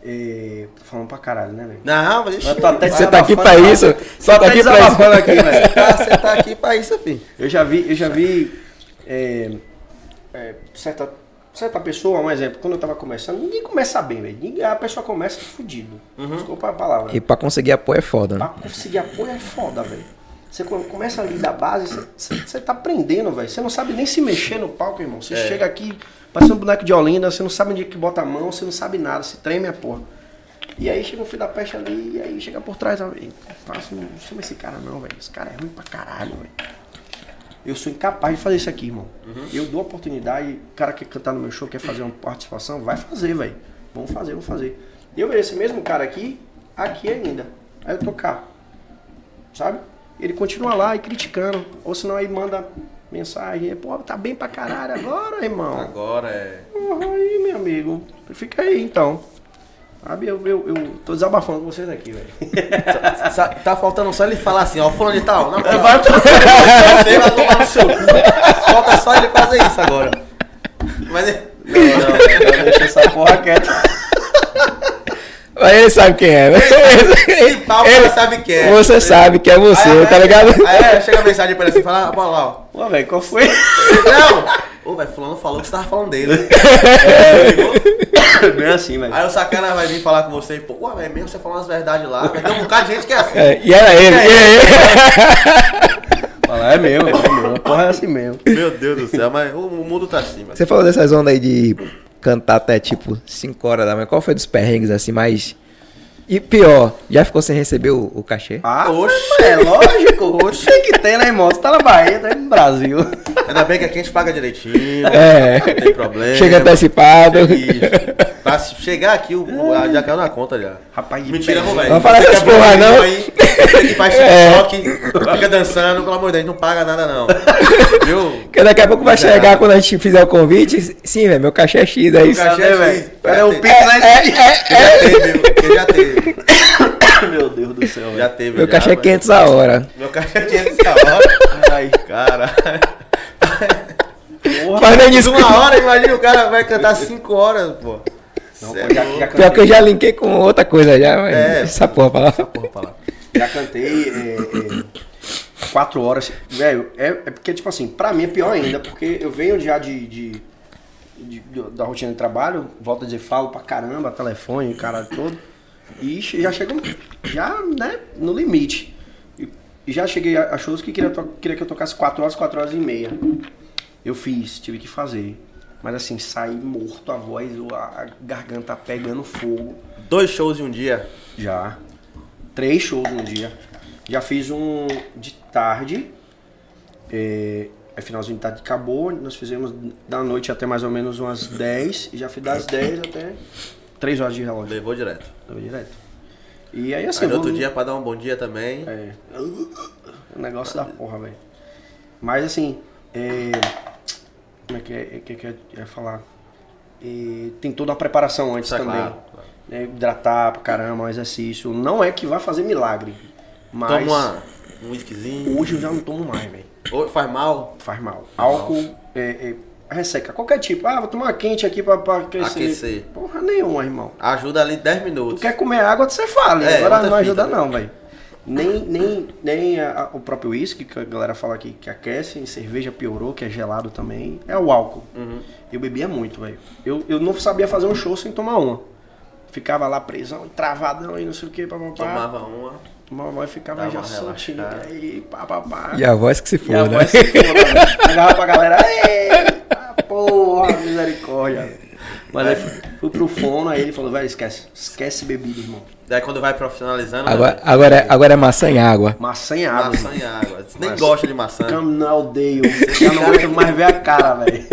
É, tô falando pra caralho, né, velho? Não, mas Mas tô até Você tá aqui pra isso? Você tá aqui pra isso? aqui, velho. tá, você tá aqui pra isso, filho. Eu já vi, eu já vi é, é, certa, certa pessoa, um exemplo, quando eu tava começando, ninguém começa bem, velho. Ninguém- A pessoa começa fudido. Desculpa a palavra. E pra conseguir apoio é foda, Pra né? conseguir apoio é foda, velho. Você co- começa ali da base, você- tá aprendendo, velho. Você não sabe nem se mexer no palco, irmão. Você É. chega aqui, parece um boneco de Olinda, você não sabe onde é que bota a mão, você não sabe nada, você treme a porra. E aí chega um filho da peste ali, e aí chega por trás, velho. Passa, não chama esse cara não, velho. Esse cara é ruim pra caralho, velho. Eu sou incapaz de fazer isso aqui, irmão. Eu dou oportunidade, o cara quer cantar no meu show, quer fazer uma participação, vai fazer, velho. Vamos fazer, vamos fazer. E eu vejo esse mesmo cara aqui, aqui ainda. Aí eu cá. Sabe? Ele continua lá e criticando. Ou senão aí manda mensagem, pô, tá bem pra caralho agora, irmão. Agora é. Porra, aí, meu amigo. Fica aí então. Sabe, eu, eu, eu tô desabafando com vocês aqui, velho. Tá faltando só ele falar assim, ó, fulano de tal. Não, Vai vai Você vai tomar no seu cu. Falta só ele fazer isso agora. Mas é- Não, não, não, deixa essa porra quieta. Mas ele sabe quem é, né? Esse pau ele sabe que é. Você sabe que é você, Aí, tá aí, ligado? Aí, aí chega a mensagem pra ele assim, fala, ah, bora lá, ó. Pô, velho, qual foi? Não! Ô, velho, fulano falou que você tava falando dele. Bem assim, velho. Aí o sacana vai vir falar com você e, pô, ué, velho, mesmo você falando as verdades lá, mas tem um bocado de gente que é assim. É, e era ele, e era ele. Fala, é mesmo, é mesmo. A porra é assim mesmo. Meu Deus do céu, mas o, o mundo tá assim, velho. Você falou dessas ondas aí de cantar até tipo 5 horas da manhã. Qual foi dos perrengues assim mais. E pior, já ficou sem receber o, o cachê? Ah, Oxe. é lógico. Oxe, tem que ter, né, irmão? Você tá na Bahia, tá no Brasil. Ainda bem que aqui a gente paga direitinho, É. não tem problema. Chega antecipado. Isso. Pra chegar aqui, o, o- a- já caiu na conta já. Rapaz, de Mentira, não, velho. Vamos falar Você essas que é porra, não. Aí, que faz É. TikTok, fica dançando, pelo amor de Deus, não paga nada não. Viu? Porque daqui a pouco vai Miserável. chegar quando a gente fizer o convite. Sim, velho, meu cachê é X, é isso. cachê Cadê, é velho? X. Cadê Já o tem. Pix aí? Que já teve, já teve. Meu Deus do céu, Já teve. Meu já, cachê é mas- 500 a hora. Meu cachê é 500 a hora. Ai, Cara. Porra. Mas nem isso. uma hora, imagina o cara vai cantar cinco horas, pô. Não, Cê é pô, já, já Pior que eu já linkei com outra coisa já, mas É. essa porra pra lá. Porra, pra lá. Já cantei é, é, quatro horas. Velho, é, é porque, tipo assim, pra mim é pior ainda, porque eu venho já de, de- de- de- da rotina de trabalho, volto a dizer, falo pra caramba, telefone, cara todo. E já chego, já, né, no limite. E, já cheguei a, a shows que queria, queria que eu tocasse quatro horas, quatro horas e meia. Eu fiz, tive que fazer. Mas assim, saí morto, a voz, a, garganta pegando fogo. Dois shows em um dia. Já. Três shows no dia. Já fiz um de tarde. É, aí finalzinho de tarde acabou. Nós fizemos da noite até mais ou menos umas 10. E já fiz das 10 até 3 horas de relógio. Levou direto. Deu direto. E aí assim. Aí no vou- outro dia pra dar um bom dia também. É. O negócio da porra, velho. Mas assim. É, como é que é? que, que eu ia falar? É, tem toda a preparação antes Tá também. claro, claro. né, hidratar pra caramba, um exercício. Não é que vai fazer milagre. Mas Toma um whiskyzinho. hoje eu já não tomo mais, velho. Faz mal. Faz mal. Álcool é, é, resseca. Qualquer tipo. Ah, vou tomar uma quente aqui pra, pra aquecer. Aquecer. Porra nenhuma, irmão. Ajuda ali 10 Tu minutos. quer comer água, você fala. É, Agora não ajuda fita, não, velho. Nem, nem, nem a- a- o próprio uísque, que a galera fala aqui que aquece, cerveja piorou, que é gelado também. É o álcool. Uhum. Eu bebia muito, velho. Eu, eu não sabia fazer um show sem tomar uma. Ficava lá presão, travadão e não sei o que, papapá. Tomava uma. Tomava e ficava Dava já uma soltinho. Aí, pá, pá, pá. E a voz que se E a foda. voz se foda, velho. Chegava pra galera, eita porra, misericórdia. Mas aí fui, fui pro fono, aí ele falou, velho, esquece, esquece bebida, irmão. Daí quando vai profissionalizando. Agora, né, agora, é, agora é maçã em água. Maçã em água. Maçã irmão. e água. Você nem Mas- gosta de maçã. Cam não odeio. Já não aguento mais ver a cara, velho.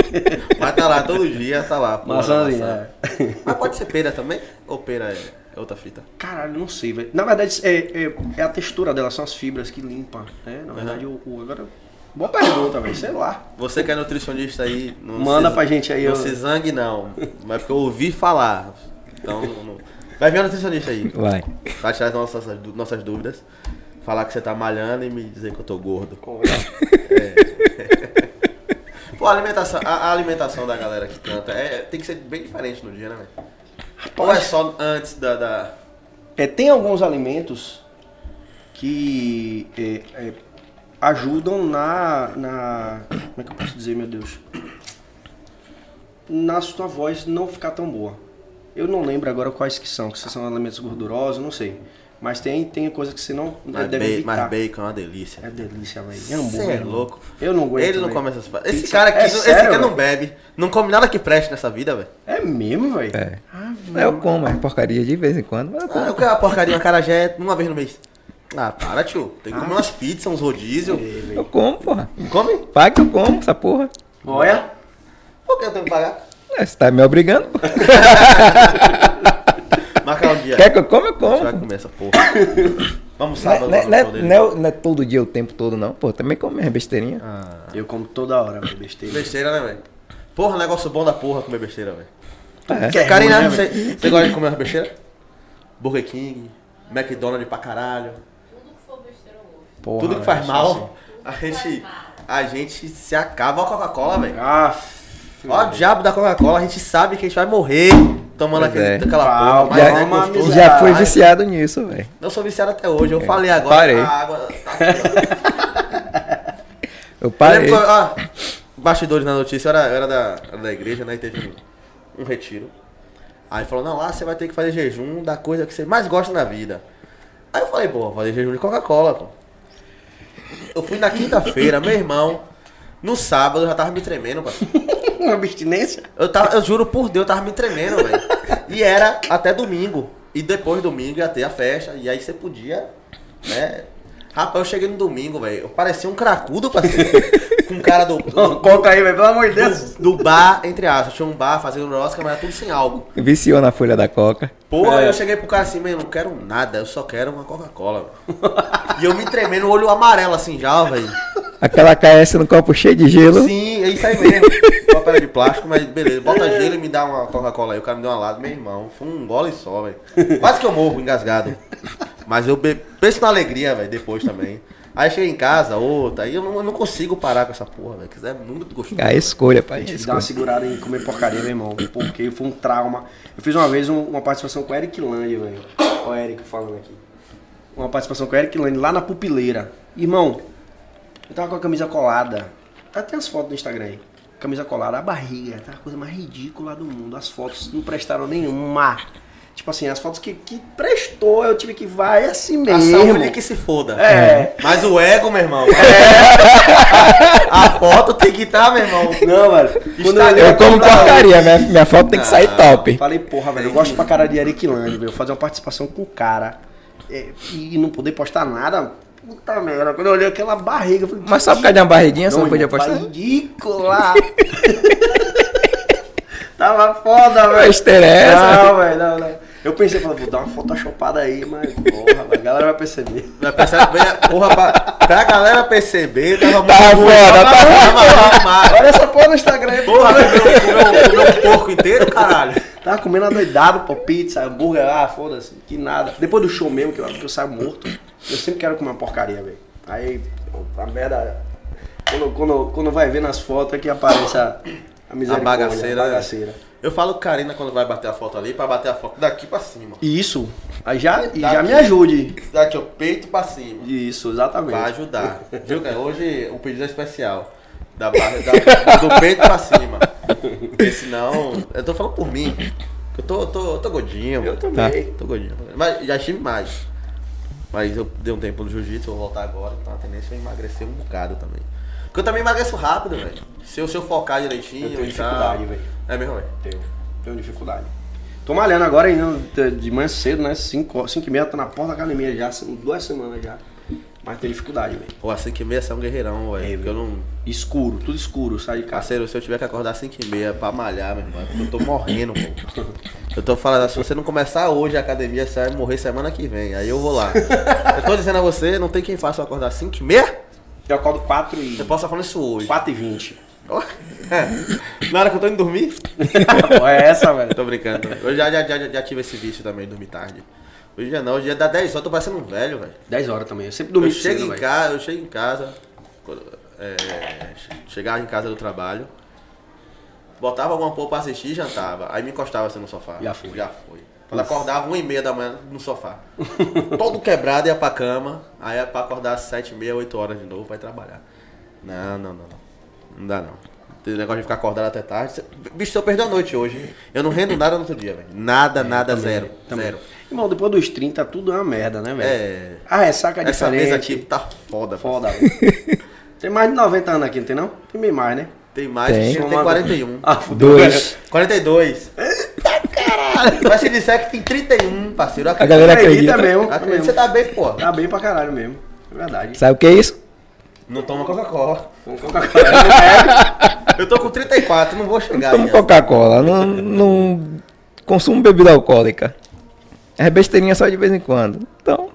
Mas tá lá todo dia, tá lá. porra, Maçãzinha, maçã. é. Mas pode ser pera também? Ou pera é, é outra fita? Caralho, não sei, velho. Na verdade, é, é, é a textura dela, são as fibras que limpam, né? Na verdade, o, o- agora... Boa pergunta, velho, sei lá. Você que é nutricionista aí. Não Manda se- pra gente aí, Não eu- se zangue, não. Mas porque eu ouvi falar. Então, não- vai vir um nutricionista aí. Vai. Vai tirar as nossas, nossas dúvidas. Falar que você tá malhando e me dizer que eu tô gordo. Pô, a alimentação, a, a alimentação da galera que canta é, tem que ser bem diferente no dia, né, velho? Ou é só antes da. da... É, tem alguns alimentos que é, é, ajudam na, na. Como é que eu posso dizer, meu Deus? Na sua voz não ficar tão boa. Eu não lembro agora quais que são, que se são alimentos gordurosos, não sei. Mas tem, tem coisa que você não Mas, deve ba- evitar. mas bacon é uma delícia. É delícia, velho. Você Hambúrguer, é irmão. louco. Eu não aguento. Ele não velho. come essas paradas. Esse cara aqui, é esse sério, cara não bebe. Não come nada que preste nessa vida, velho. É mesmo, velho? É. Ah, Eu como, é porcaria de vez em quando, mas eu Ah, como. eu quero uma porcaria, uma carajé uma vez no mês. Ah, para, tio. Tem que comer umas pizzas, uns rodízios. Eu como, porra. Come? Paga que eu como essa porra. Olha. Por que eu tenho que pagar? É, você tá me obrigando? pô. Marcar um dia. Quer que eu como, eu A gente vai como. comer essa porra. Vamos é, sábado não é- não é- não é- não é todo dia o tempo todo, não. Pô, também come minha besteirinha. Eu como toda hora, besteira. Besteira, né, velho? Porra, negócio bom da porra comer besteira, velho. É. É Karina, ruim, né, você você gosta de comer uma besteira? Burger King, McDonald's pra caralho. Tudo que for besteira eu gosto. Porra, Tudo que faz mal, a gente, a gente se acaba. Ó a Coca-Cola, velho. Ah, Ó o diabo da Coca-Cola, a gente sabe que a gente vai morrer tomando aquele, é. aquela Pau, porra. Mas já- é gostoso. Já foi Ai, viciado nisso, velho. Eu sou viciado até hoje. Eu falei agora. parei. A água tá. Eu Eu parei. lembro que, ó, bastidores na notícia, eu era, eu era da, era da igreja, né? E teve um, um retiro. Aí falou, não, lá você vai ter que fazer jejum da coisa que você mais gosta na vida. Aí eu falei, pô, vou fazer jejum de Coca-Cola, pô. Eu fui na quinta-feira, meu irmão, no sábado eu já tava me tremendo, pô. uma abstinência? Eu, tava, eu juro por Deus, eu tava me tremendo, velho. E era até domingo. E depois do domingo ia ter a festa. E aí você podia, né? Rapaz, eu cheguei no domingo, velho. Eu parecia um cracudo, parceiro. Com cara do, do, Conta aí, velho, pelo amor de Deus. do bar, entre aspas. Tinha um bar fazendo rosca, mas era tudo sem álcool. Viciou na folha da coca. Porra, É. eu cheguei pro cara assim, eu não quero nada, eu só quero uma Coca-Cola. velho. e eu me tremendo, o olho amarelo assim já, velho. Aquela KS no copo cheio de gelo. Sim, é isso aí mesmo. Papel de plástico, mas beleza. Bota gelo e me dá uma Coca-Cola aí. O cara me deu uma lado, meu irmão. Foi um gole só, velho. Quase que eu morro engasgado. Mas eu be... penso na alegria, velho, depois também. Aí cheguei em casa, outra, aí eu não, eu não consigo parar com essa porra, velho. Que é muito gostoso. A escolha, pai. Tive a que dar uma escolha. segurada em comer porcaria, meu irmão. Porque foi um trauma. Eu fiz uma vez um- uma participação com o Eric Lange, velho. Olha o Eric falando aqui. Uma participação com o Eric Lange lá na pupileira. Irmão, eu tava com a camisa colada. Tá, tem as fotos no Instagram aí. Camisa colada, a barriga. Tá a coisa mais ridícula do mundo. As fotos não prestaram nenhuma. Tipo assim, as fotos que, que prestou, eu tive que vai assim A mesmo. saúde é que se foda. É. Mas o ego, meu irmão. a foto tem que estar, meu irmão. Não, velho. Quando Instagram, olhei Eu como porcaria, minha, minha foto tem que sair top. Falei, porra, velho, eu gosto pra cara de Eric Land, velho. Fazer uma participação com o cara é, e não poder postar nada. Puta merda. Quando eu olhei aquela barriga, eu falei, Mas só por causa de uma barriguinha, você não podia irmão, postar? Tá ridícula. Tava foda, velho. Besteira essa? Não, velho, não, não. Eu pensei, falei, vou dar uma photoshopada aí, mas porra, velho, a galera vai perceber. Vai perceber, porra, pra, pra galera perceber, tava muito Tá ruim, foda, tava, tá demais. Olha essa porra no Instagram aí, Porra, porra. comeu, comeu, comeu um porco inteiro, caralho. Tava comendo adoidado, pô, pizza, hambúrguer, ah, foda-se, que nada. Depois do show mesmo, que eu, que eu saio morto, eu sempre quero comer uma porcaria, velho. Aí, a merda. Quando, quando, quando vai ver nas fotos é que aparece a, a misericórdia, bagaceira, a né? bagaceira. Eu falo com Karina quando vai bater a foto ali, pra bater a foto daqui pra cima. Isso, aí já, e já Daqui. me ajude. Daqui, ó, peito pra cima. Isso, exatamente. Vai ajudar. Viu, cara? Hoje o pedido é especial. Da barra, da- do peito pra cima. Porque senão. Eu tô falando por mim. Eu tô, tô, eu tô gordinho. Eu também. Tô gordinho. Mas já estive mais. Mas eu dei um tempo no jiu-jitsu, vou voltar agora. Então a tendência é emagrecer um bocado também. Porque eu também emagreço rápido, velho. Se eu, se eu focar direitinho. Eu tenho dificuldade, velho. É mesmo, velho? Tenho, tenho dificuldade. Tô malhando agora ainda de- manhã cedo, né? 5 e meia, tô na porta da academia já, duas semanas já. Mas tenho dificuldade, velho. Pô, 5 e meia você é um guerreirão, velho. É, porque eu não. Escuro, tudo escuro, sai de casa. Parceiro, se eu tiver que acordar 5 e meia pra malhar, meu irmão, é porque eu tô morrendo, pô. Eu tô falando, se você não começar hoje a academia, você vai morrer semana que vem. Aí eu vou lá. Eu tô dizendo a você, não tem quem faça eu acordar 5 e meia? Eu acordo 4 e... Eu posso estar falando isso hoje. 4 e 20. Ó, é. Na hora que eu tô indo dormir? Pô, é essa, velho. Tô brincando. Eu já, já, já, já tive esse vício também, dormir tarde. Hoje já não, hoje já dá 10 horas, eu tô parecendo um velho, velho. 10 horas também. Eu sempre Eu dormi chego cedo, em velho. casa, eu chego em casa, quando, é, chegava em casa do trabalho, botava alguma porra pra assistir e jantava. Aí me encostava assim no sofá. Já foi. Já foi. Quando acordava uma e meia da manhã no sofá. Todo quebrado ia pra cama, aí é pra acordar às sete e meia, oito horas de novo ir trabalhar. Não, não, não, não. Não dá não. Tem negócio de ficar acordado até tarde. Bicho, eu perder a noite hoje, eu não rendo nada no outro dia, velho. Nada, nada, zero. É, Também. Zero. Irmão, depois dos 30, tudo é uma merda, né, velho? É. A ressaca é Essa diferente. mesa aqui tá foda, Foda, velho. Tem mais de 90 anos aqui, não tem não? Tem bem mais, né? Tem mais, Tem. tem, tem 41. Ah, fudeu. Dois. 42. Eita caralho! Mas se disser que tem 31, parceiro, eu A acredito. galera Acredita acredita. mesmo. Acredito, Você tá bem, pô. Tá bem pra caralho mesmo. É verdade. Sabe o que é isso? Não toma Coca-Cola. Coca-Cola, não bebe. Eu tô com 34, não vou chegar Tomo aí. Coca-Cola, não, não consumo bebida alcoólica. É besteirinha só de vez em quando. Então,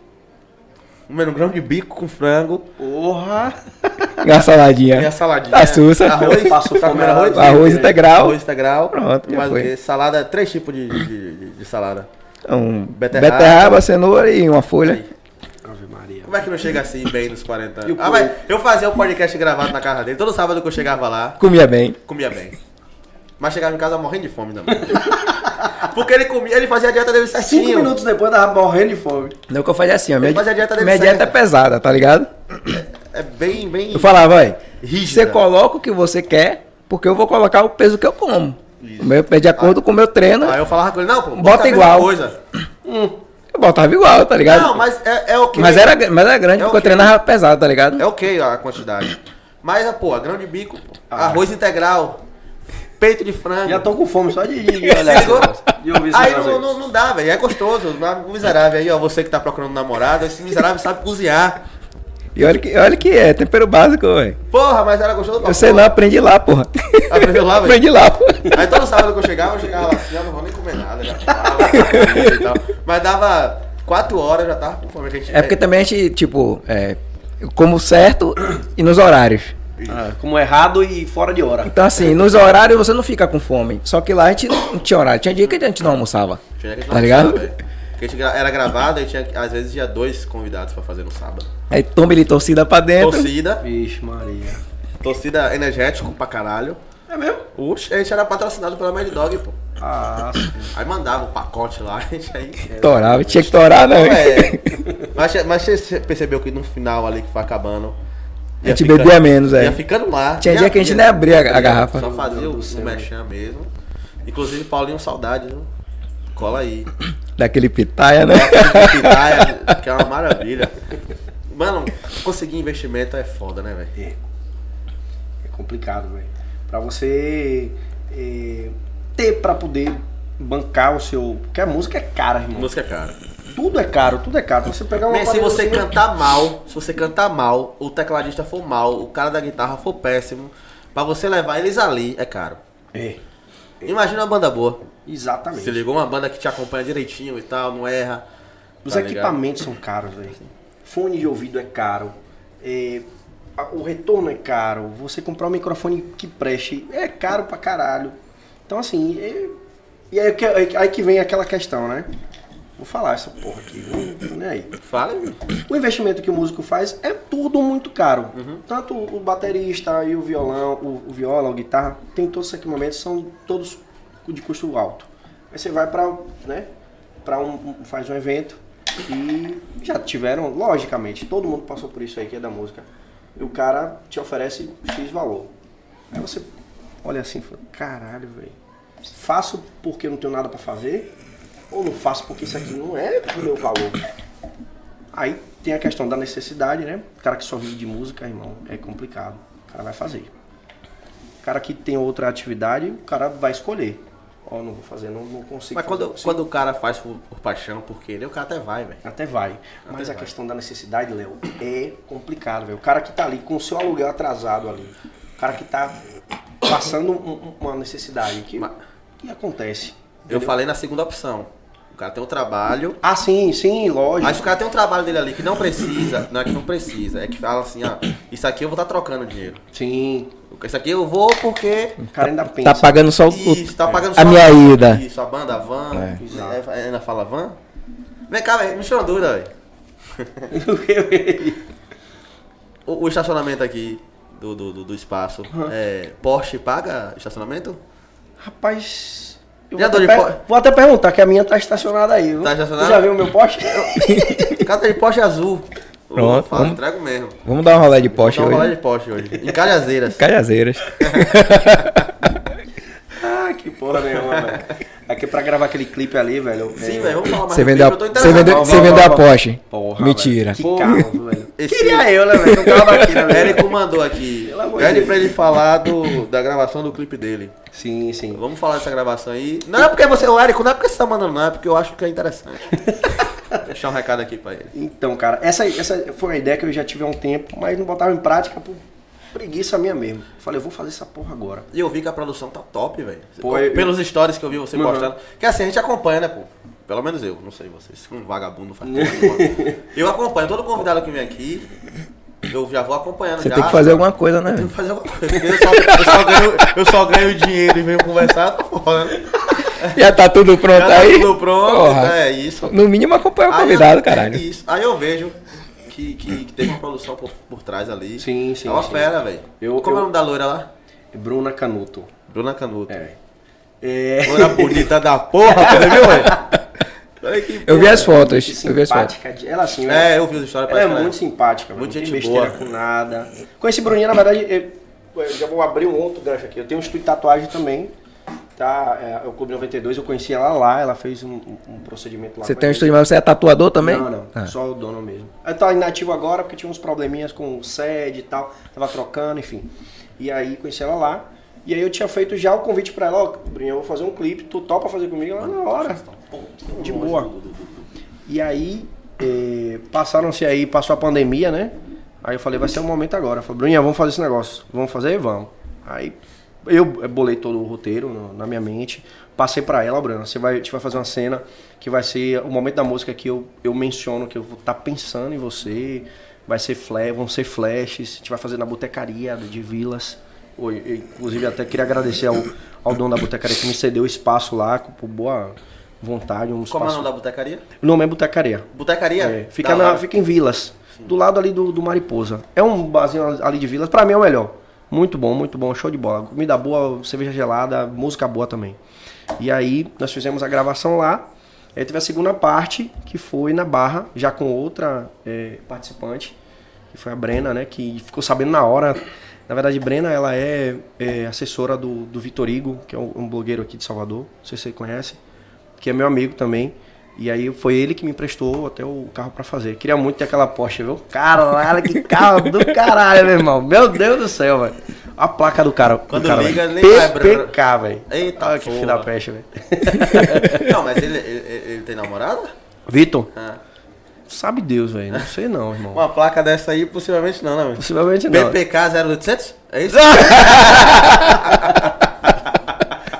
Comendo um grão de bico com frango Porra. e uma saladinha. e a saladinha. Tá sussa. Arroz, Passo tá fome comendo arroz? Arroz integral. Arroz integral. Pronto, Mais o foi. Salada, três tipos de, de, de- de salada. Um Beterraba. beterraba, cenoura e uma folha. Aí. Ave Maria. Como é que não chega assim bem nos 40 E anos? Ah, mas eu fazia um podcast gravado na casa dele. Todo sábado que eu chegava lá, Comia bem. comia bem. Mas chegava em casa morrendo de fome também. Porque ele comia, ele fazia a dieta dele certinho. Cinco minutos depois tava morrendo de fome. Não que eu fazia assim, ó. Minha, fazia a dieta dele minha dieta é pesada, tá ligado? É bem, bem. Eu falava, vai, você coloca o que você quer, porque eu vou colocar o peso que eu como. Isso. O meu é de acordo com o meu treino, Aí eu falava com ele, não, pô, Bota a mesma igual. Coisa. eu botava igual, tá ligado? Não, mas é, é ok. Mas era, mas era grande, É porque eu ok. treinava pesado, tá ligado? É ok a quantidade. Mas, pô, grão de bico, Ah. arroz integral, peito de frango. Já tô com fome só de, de, olhar de ouvir Aí não, não, não dá, velho. É gostoso. O miserável aí, ó. Você que tá procurando namorado, esse miserável sabe cozinhar. E olha que, olha que é, tempero básico, velho. Porra, mas era gostoso pra Eu sei porra. não, aprendi lá, porra. Aprendeu lá, velho? aprendi lá, porra. Aí todo sábado que eu chegava, eu chegava lá assim, eu não vou nem comer nada, já tava, e tal. Mas dava quatro horas, já tava com fome. que a gente- É porque também a gente, tipo, é, eu como certo e nos horários. Ah, como errado e fora de hora. Então, assim, nos horários você não fica com fome. Só que lá a gente não tinha horário. Tinha dia que a gente não almoçava. Tinha que Tá ligado? almoçar, velho. Porque a gente era gravado e tinha, às vezes tinha dois convidados pra fazer no sábado. Aí toma ele torcida pra dentro. Torcida, Vixe, Maria. torcida energético pra caralho. É mesmo? Oxe, a gente era patrocinado pela Mad Dog, pô. Ah, sim. Aí mandava o pacote lá, a gente aí. Torava, tinha que torar, né? É. Mas, mas você percebeu que no final ali que foi acabando. A gente bebia menos, é. Ia ficando lá. Tinha ia- dia que a gente nem abria a- a garrafa. Só fazia o, o mechan mesmo. Inclusive, Paulinho, saudade, viu? Cola aí. Daquele pitaia, né? Aquele pitaia, que é uma maravilha. Mano, conseguir investimento é foda, né, velho? É. É complicado, velho. Pra você é, ter pra poder bancar o seu. Porque a música é cara, irmão. Música é cara. Tudo é caro, tudo é caro. Você pegar uma. Mas se você aparelhozinho- cantar mal, se você cantar mal, o tecladista for mal, o cara da guitarra for péssimo, pra você levar eles ali, é caro. É, Imagina uma banda boa. exatamente. Se ligou uma banda que te acompanha direitinho e tal, não erra. Os tá ligado? equipamentos são caros, velho. Fone de ouvido é caro. é, o retorno é caro. Você comprar um microfone que preste é caro pra caralho. Então, assim. é- e aí- aí que vem aquela questão, né? Vou falar essa porra aqui, não nem aí. Fala. O investimento que o músico faz é tudo muito caro. Uhum. Tanto o baterista e o violão, o, o viola, a guitarra, tem todos os equipamentos, são todos de custo alto. Aí você vai para, né, para um, faz um evento e já tiveram, logicamente, todo mundo passou por isso aí que é da música. E o cara te oferece X valor. Aí você olha assim e fala, caralho, velho. Faço porque não tenho nada para fazer? Ou não faço porque isso aqui não é do meu valor? Aí tem a questão da necessidade, né? O cara que só vive de música, irmão, é complicado. O cara vai fazer. O cara que tem outra atividade, o cara vai escolher. Ó, não vou fazer, não, não consigo Mas fazer, quando, consigo. quando o cara faz por, por paixão, por querer, o cara até vai, velho. Até vai. Mas a vai. questão da necessidade, Léo, é complicado, velho. O cara que tá ali com o seu aluguel atrasado ali. O cara que tá passando um- um- uma necessidade que, Mas- que acontece. Eu entendeu? falei na segunda opção. O cara tem um trabalho, Ah, sim, sim, lógico. mas o cara tem um trabalho dele ali que não precisa, não é que não precisa, é que fala assim, ó, isso aqui eu vou estar trocando dinheiro. Sim. Isso aqui eu vou porque O cara ainda pensa. Tá pagando só o. Isso, tá pagando a só minha ida. Isso, a banda, a van. É. Exato. É, ainda fala van? Vem cá, velho, me chama dúvida, velho. O, o estacionamento aqui do, do, do, do espaço, é, Porsche paga estacionamento? Rapaz, vou até, per- vou até perguntar, que a minha tá estacionada aí. viu? Tá estacionada? Tu já viu o meu poste? Cada de Porsche azul. Pronto, Fala, vamos- entrego mesmo. Vamos dar um rolê de poste Vou dar uma hoje. rolê de Porsche hoje. Em Calhazeiras. Cajazeiras. ah, que porra nenhuma, velho. Aqui pra gravar aquele clipe ali, velho. Sim, é- velho, vamos falar mais Você vendeu, clipe, eu tô você vendeu, você vendeu a Porsche. Porra, Mentira. velho. Que carro, velho. Esse- Queria eu, né, velho? Um carro daquele, velho. Érico mandou aqui. Pelo amor de Pede pra ele falar do, da gravação do clipe dele. Sim, sim. Vamos falar dessa gravação aí. Não é porque você, o Érico, não é porque você tá mandando, não, é porque eu acho que é interessante. Deixar um recado aqui pra ele. Então, cara, essa, essa foi uma ideia que eu já tive há um tempo, mas não botava em prática por preguiça minha mesmo. Falei, eu vou fazer essa porra agora. E eu vi que a produção tá top, velho. Pô, eu- Pelos stories que eu vi você Uhum. postando. Que assim, a gente acompanha, né, pô? Pelo menos eu, não sei vocês. Um vagabundo faz. Eu acompanho todo convidado que vem aqui. Eu já vou acompanhando. Você já. tem que fazer alguma coisa, né? Tem que fazer alguma coisa. Eu só, eu só ganho, eu só ganho dinheiro e venho conversar, tá foda, né? Já tá tudo pronto Já tá aí? tudo pronto, Porra. é isso. No mínimo acompanha o Aí convidado, eu- caralho. é Isso. Aí eu vejo que, que, que tem uma produção por, por trás ali. Sim, sim, É uma sim. fera, velho. Eu- Como é eu- o nome da loira lá? Bruna Canuto. Bruna Canuto. É. É. Loira bonita da porra, você viu, velho? Olha que Eu vi as fotos, eu vi as fotos. Ela assim, É, eu vi os stories Ela é muito simpática, velho. Muito gente besteira boa. com nada. Conheci Bruninha, na verdade, eu, eu já vou abrir um outro gancho aqui. Eu tenho um estúdio de tatuagem também. Tá? É, o Clube 92, eu conheci ela lá, ela fez um, um- um procedimento lá. Você tem um estúdio, mas você é tatuador também? Não, não. Ah. Só o dono mesmo. Eu tava inativo agora porque tinha uns probleminhas com sede e tal. Tava trocando, enfim. E aí conheci ela lá. E aí eu tinha feito já o convite pra ela, ó, Bruninha, eu vou fazer um clipe, tu topa fazer comigo? Ela, na hora. De boa. E aí, eh, passaram-se aí, passou a pandemia, né? Aí eu falei, vai ser o momento agora. Eu falei, Bruninha, vamos fazer esse negócio. Vamos fazer? Vamos. Aí eu bolei todo o roteiro no- na minha mente. Passei pra ela, Bruna, você vai, a gente vai fazer uma cena que vai ser o momento da música que eu, eu menciono, que eu vou estar pensando em você. Vai ser flash, vão ser flashes. A gente vai fazer na botecaria de Vilas. Oi, eu, inclusive até queria agradecer ao, ao dono da botecaria que me cedeu espaço lá, por boa vontade, um Como é o nome da botecaria? O nome é Botecaria. Botecaria? É, fica, na- fica em Vilas, do lado ali do, do Mariposa. É um barzinho ali de Vilas, pra mim é o melhor. Muito bom, muito bom, show de bola. Comida boa, cerveja gelada, música boa também. E aí nós fizemos a gravação lá. Aí teve a segunda parte, que foi na Barra, já com outra é, participante, que foi a Brena, né? Que ficou sabendo na hora. Na verdade, Brena, ela é, é assessora do, do Vitor Igo, que é um, um blogueiro aqui de Salvador. Não sei se você conhece que é meu amigo também. E aí foi ele que me emprestou até o carro pra fazer. Queria muito ter aquela Porsche, viu? Caralho, que carro do caralho, meu irmão. Meu Deus do céu, velho. A placa do cara. do Quando cara, liga, velho. nem. PPK, velho. Eita Olha que filho da peste, velho. Não, mas ele, ele, ele tem namorada? Vitor, Ah. sabe Deus, velho. Não sei não, irmão. Uma placa dessa aí, possivelmente não, né, meu? Possivelmente não. PPK 0800? É isso?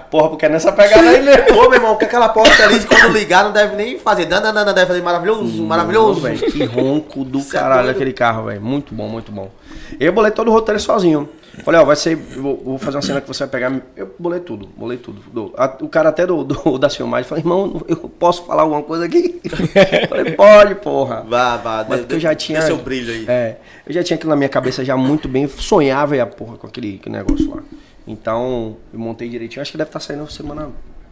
Porra, porque é nessa pegada aí mesmo. Pô, meu irmão, que aquela porta ali, quando ligar, não deve nem fazer. Dananana, deve fazer maravilhoso, maravilhoso. velho. Que ronco do é caralho doido. aquele carro, velho. Muito bom, muito bom. Eu bolei todo o roteiro sozinho. Falei, ó, vai ser. eu Vou, vou fazer uma cena que você vai pegar. Eu bolei tudo, bolei tudo. Do- a- o cara até do, do, das filmagens falou, irmão, eu posso falar alguma coisa aqui? Falei, pode, porra. Vá, vá, Mas porque eu já tinha. seu brilho aí. É, eu já tinha aquilo na minha cabeça já muito bem. Sonhava e a porra com aquele, aquele negócio lá. Então, eu montei direitinho. Acho que deve estar saindo semana.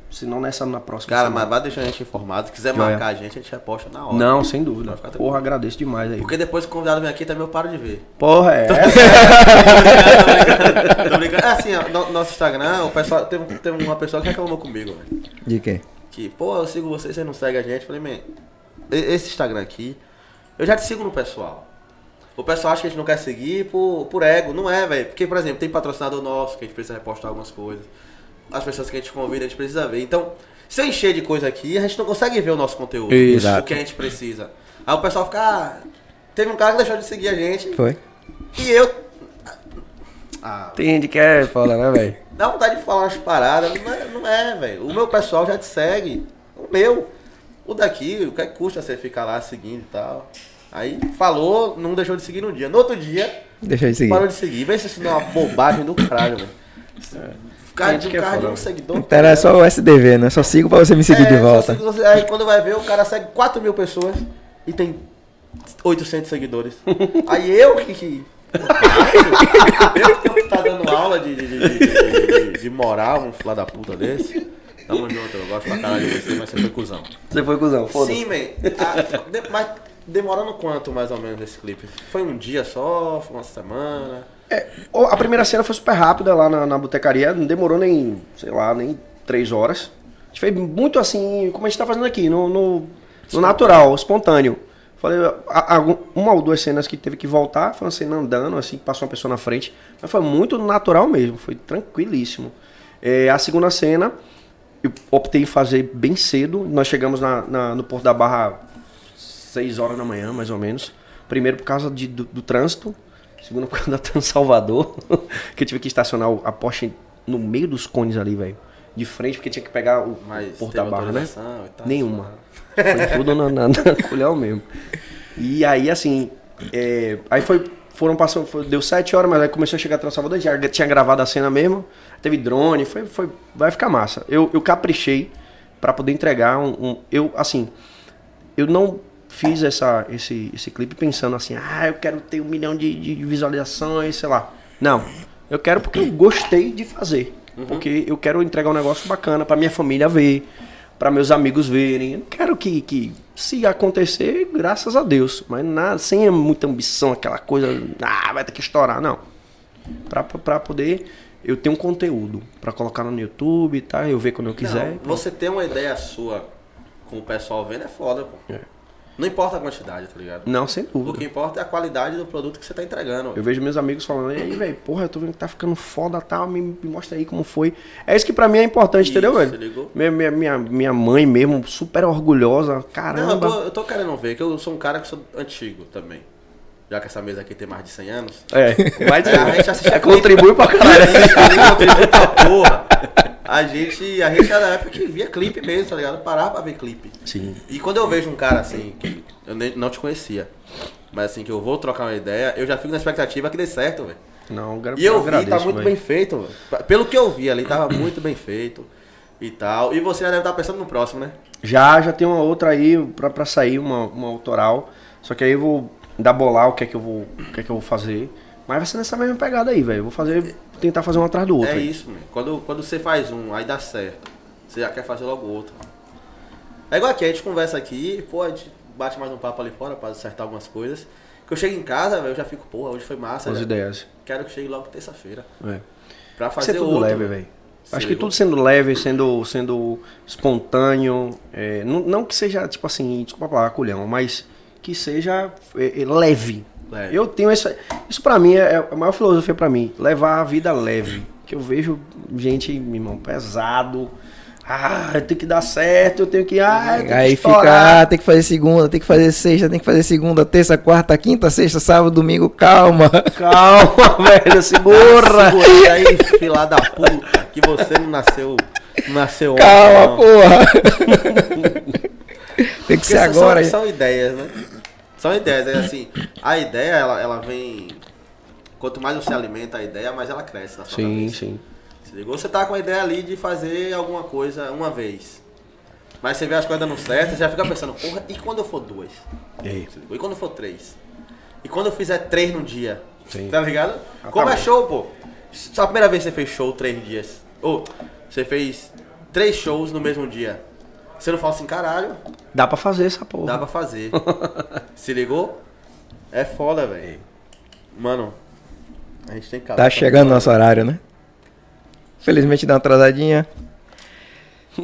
Se não nessa, na próxima. Cara, semana. mas vai deixar a gente informado. Se quiser Joia. marcar a gente, a gente reposta na hora. Não, sem dúvida. Tranquilo. Porra, agradeço demais aí. Porque depois que o convidado vem aqui também eu paro de ver. Porra, é. Tô brincando, tô brincando. É assim, ó, no nosso Instagram, o pessoal, teve, teve uma pessoa que reclamou comigo, velho. De quê? Que, pô, eu sigo você, você não segue a gente. Eu Falei, man, esse Instagram aqui, eu já te sigo no pessoal. O pessoal acha que a gente não quer seguir por, por ego. Não é, velho. Porque, por exemplo, tem patrocinador nosso que a gente precisa repostar algumas coisas. As pessoas que a gente convida, a gente precisa ver. Então, se eu encher de coisa aqui, a gente não consegue ver o nosso conteúdo. Exato. O que a gente precisa. Aí o pessoal fica. Ah, teve um cara que deixou de seguir a gente. Foi? E eu. Ah, Tem gente que é foda, né, velho? dá vontade de falar umas paradas. Não é, não é, velho. O meu pessoal já te segue. O meu. O daqui, o que é que custa você ficar lá seguindo e tal. Aí falou, não deixou de seguir no dia. No outro dia, Deixa eu seguir. parou de seguir. Vê se isso não é uma bobagem do caralho, velho. Ficar Gente de, que é ficar de um velho. seguidor. Então era só o SDV, né? Só sigo pra você me seguir É, de volta. você- aí quando vai ver, o cara segue 4 mil pessoas e tem 800 seguidores. Aí eu que. que eu que tenho que estar dando aula de, de, de, de- de- de moral, um filho da puta desse. Tamo junto, eu gosto pra caralho de você, mas você foi cuzão. Você foi cuzão, foda-se. Sim, man. Ah, de- mas demorando quanto mais ou menos esse clipe? Foi um dia só? Foi uma semana? Ó, A primeira cena foi super rápida lá na, na botecaria, não demorou nem, sei lá, nem três horas. A gente fez muito assim, como a gente tá fazendo aqui, no, no, no natural, espontâneo. Falei, a- a- uma ou duas cenas que teve que voltar, foi uma cena andando, assim, que passou uma pessoa na frente. Mas foi muito natural mesmo, foi tranquilíssimo. É, a segunda cena, eu optei em fazer bem cedo. Nós chegamos na, na- no Porto da Barra 6 horas da manhã, mais ou menos. Primeiro por causa de- do, do trânsito. Segundo por causa da Trans Salvador. que eu tive que estacionar a Porsche no meio dos cones ali, velho. De frente, porque tinha que pegar o Mas Porto teve da Barra, né? Nenhuma. Foi tudo na, na, na colhão mesmo. E aí, assim, é, aí foi, foram passando, foi- deu sete horas, mas aí começou a chegar a Trans Salvador, já tinha gravado a cena mesmo, teve drone, foi, foi, vai ficar massa. Eu, eu caprichei pra poder entregar um, um- eu, assim, eu não fiz essa, esse, esse clipe pensando assim, ah, eu quero ter um milhão de, de visualizações, sei lá. Não, eu quero porque eu gostei de fazer. Porque eu quero entregar um negócio bacana pra minha família ver, pra meus amigos verem. Eu não quero que, que se acontecer, graças a Deus. Mas nada, sem muita ambição, aquela coisa, ah, vai ter que estourar, não. Pra, pra, poder eu ter um conteúdo pra colocar no YouTube, tá? Eu ver quando eu quiser. Não, você ter uma ideia sua com o pessoal vendo é foda, pô. É. Não importa a quantidade, tá ligado? Não, sem O dúvida. que importa é a qualidade do produto que você tá entregando. Eu vejo meus amigos falando, e aí, velho, porra, eu tô vendo que tá ficando foda tal, me, me mostra aí como foi. É isso que pra mim é importante, entendeu, Isso, velho? ligou? Minha, minha, minha, minha mãe mesmo, super orgulhosa, Não, eu caramba. tô, eu tô querendo ver, que eu sou um cara que sou antigo também. Já que essa mesa aqui tem mais de 100 anos. É, vai É, a gente assiste é, contribui pra caralho. contribui pra porra. A gente, a gente era da época que via clipe mesmo, tá ligado? Parava pra ver clipe. Sim. E quando eu vejo um cara assim, que eu nem, não te conhecia, mas assim, que eu vou trocar uma ideia, eu já fico na expectativa que dê certo, velho. Não, E eu vi, agradeço, tá muito velho. bem feito, velho. Pelo que eu vi ali, tava muito bem feito. e tal. E você já deve estar pensando no próximo, né? Já, já tem uma outra aí pra, pra sair, uma, uma autoral. Só que aí eu vou dar bolar o que é que eu vou, o que é que eu vou fazer. Mas vai ser nessa mesma pegada aí, velho. Eu Vou fazer, tentar fazer um atrás do outro. é aí. isso, mano. Quando, quando você faz um, aí dá certo. Você já quer fazer logo outro. É igual aqui, a gente conversa aqui, pô, a gente bate mais um papo ali fora pra acertar algumas coisas. Que eu chego em casa, velho, eu já fico, pô, hoje foi massa. As ideias. Quero que chegue logo terça-feira. É. Pra que fazer ser tudo outro. leve, velho. Acho que tudo sendo leve, sendo, sendo espontâneo. é, não, não que seja, tipo assim, desculpa a palavra, culhão, mas que seja é, é, leve. Leve. Eu tenho essa. Isso pra mim é a maior filosofia pra mim. Levar a vida leve. Que eu vejo gente, meu irmão, pesado. Ah, tem que dar certo, eu tenho que. Ah, eu tenho Aí que fica, ah, tem que fazer segunda, tem que fazer sexta, tem que fazer segunda, terça, quarta, quinta, sexta, sábado, domingo, calma. Calma, velho, segura. Segura aí, filha da puta, que você não nasceu, não nasceu ontem, Calma, porra. tem que Porque ser agora. São, são ideias, né? São ideias, é assim, a ideia, ela, ela vem... Quanto mais você alimenta a ideia, mais ela cresce na sua Sim, cabeça. sim. Se ligou? Você tá com a ideia ali de fazer alguma coisa uma vez. Mas você vê as coisas dando certo, você já fica pensando, porra, e quando eu for duas? E aí? E quando for três? E quando eu fizer três no dia? Sim. Tá ligado? Como é Acabou. show, pô? Só a primeira vez que você fez show três dias. Ou você fez três shows no mesmo dia. Você não fala assim, caralho, Dá pra fazer essa porra. dá pra fazer. Se ligou? É foda, velho. Mano, a gente tem que Tá chegando nosso horário, né? Felizmente dá uma atrasadinha.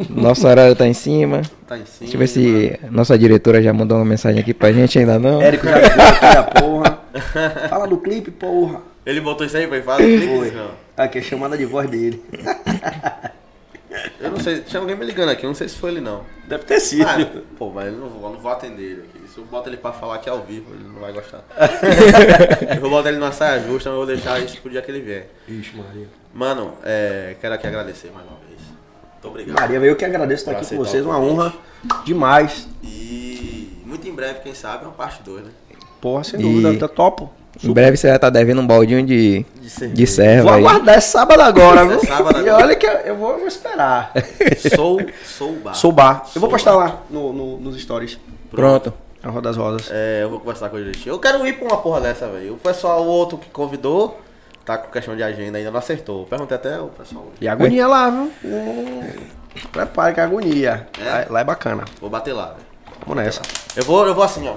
Nosso horário tá em cima. Tá em cima. Deixa eu ver se nossa diretora já mandou uma mensagem aqui pra gente, ainda não. Érico já ligou aqui a porra. Fala do clipe, porra. Ele botou isso aí, foi fácil. Foi. Não. Aqui é a chamada de voz dele. Eu não sei, tinha alguém me ligando aqui, eu não sei se foi ele não. Deve ter sido. Ah, pô, mas eu não vou, eu não vou atender ele aqui. Se eu boto ele pra falar aqui ao vivo, ele não vai gostar. eu vou botar ele numa saia justa, mas eu vou deixar isso pro dia que ele vier. Ixi, Maria. Mano, é, quero aqui agradecer mais uma vez. Muito obrigado. Maria, eu que agradeço estar Pra aqui com vocês. Uma honra demais. E muito em breve, quem sabe, uma parte 2, né? Porra, sem E- dúvida. Tá topo. Em breve você vai estar devendo um baldinho de, De cerveja. de serva Vou aí. aguardar esse sábado agora, viu? sábado E agora. olha que eu, eu vou, eu vou esperar. Sou, sou o bar. Sou bar. Eu vou postar bar. lá no, no- nos stories. Pronto. A Roda das Rosas. É, eu vou conversar com ele direitinho. Eu quero ir pra uma porra dessa, velho. O pessoal, o outro que convidou, tá com questão de agenda ainda não acertou. Perguntei até o pessoal. E a agonia lá, viu? Hum, prepare que a agonia. É? Lá, lá é bacana. Vou bater lá, velho. Vamos nessa. Eu vou, eu vou assim, ó.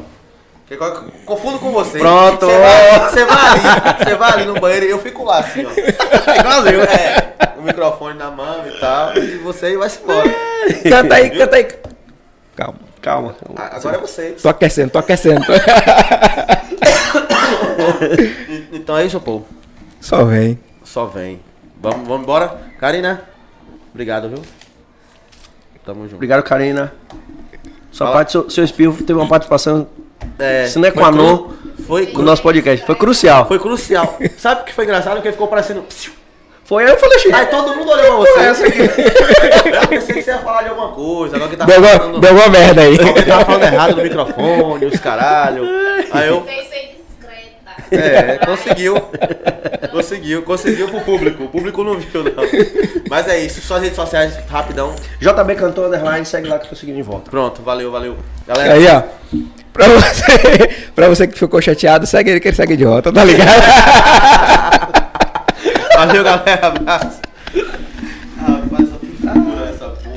Confundo com você. Pronto. Você vai, você vai ali, você vai ali no banheiro e eu fico lá assim, ó. Igualzinho. É, o microfone na mão e tal. E você vai se embora. Canta aí, canta aí. Calma. Calma. Ah, Agora é você. Tô aquecendo, tô aquecendo. Então é isso, pô. Só vem. Só vem. Vamos, vamos embora. Karina, obrigado, viu? Tamo junto. Obrigado, Karina. Sua Fala. parte, seu, seu espirro teve uma participação É, Se não é foi com a cru- non, Foi, no cru- nosso podcast. Foi crucial. foi crucial. Sabe o que foi engraçado? Porque ficou parecendo. Foi aí eu falei, Chico. Aí todo mundo olhou pra você. essa aqui? Eu pensei que você ia falar de alguma coisa. Alguém tava Deu falando, deu alguma merda aí. alguém tava falando errado no microfone, os caralho. Aí eu. É, conseguiu. Conseguiu, conseguiu pro público. O público não viu, não. Mas é isso. Suas redes sociais, rapidão. JB Cantor Underline, segue lá que eu tô seguindo de volta. Pronto, valeu, valeu. Galera, Aí, ó. Pra você, pra você que ficou chateado, segue ele que ele segue volta, tá ligado? valeu, galera. Abraço.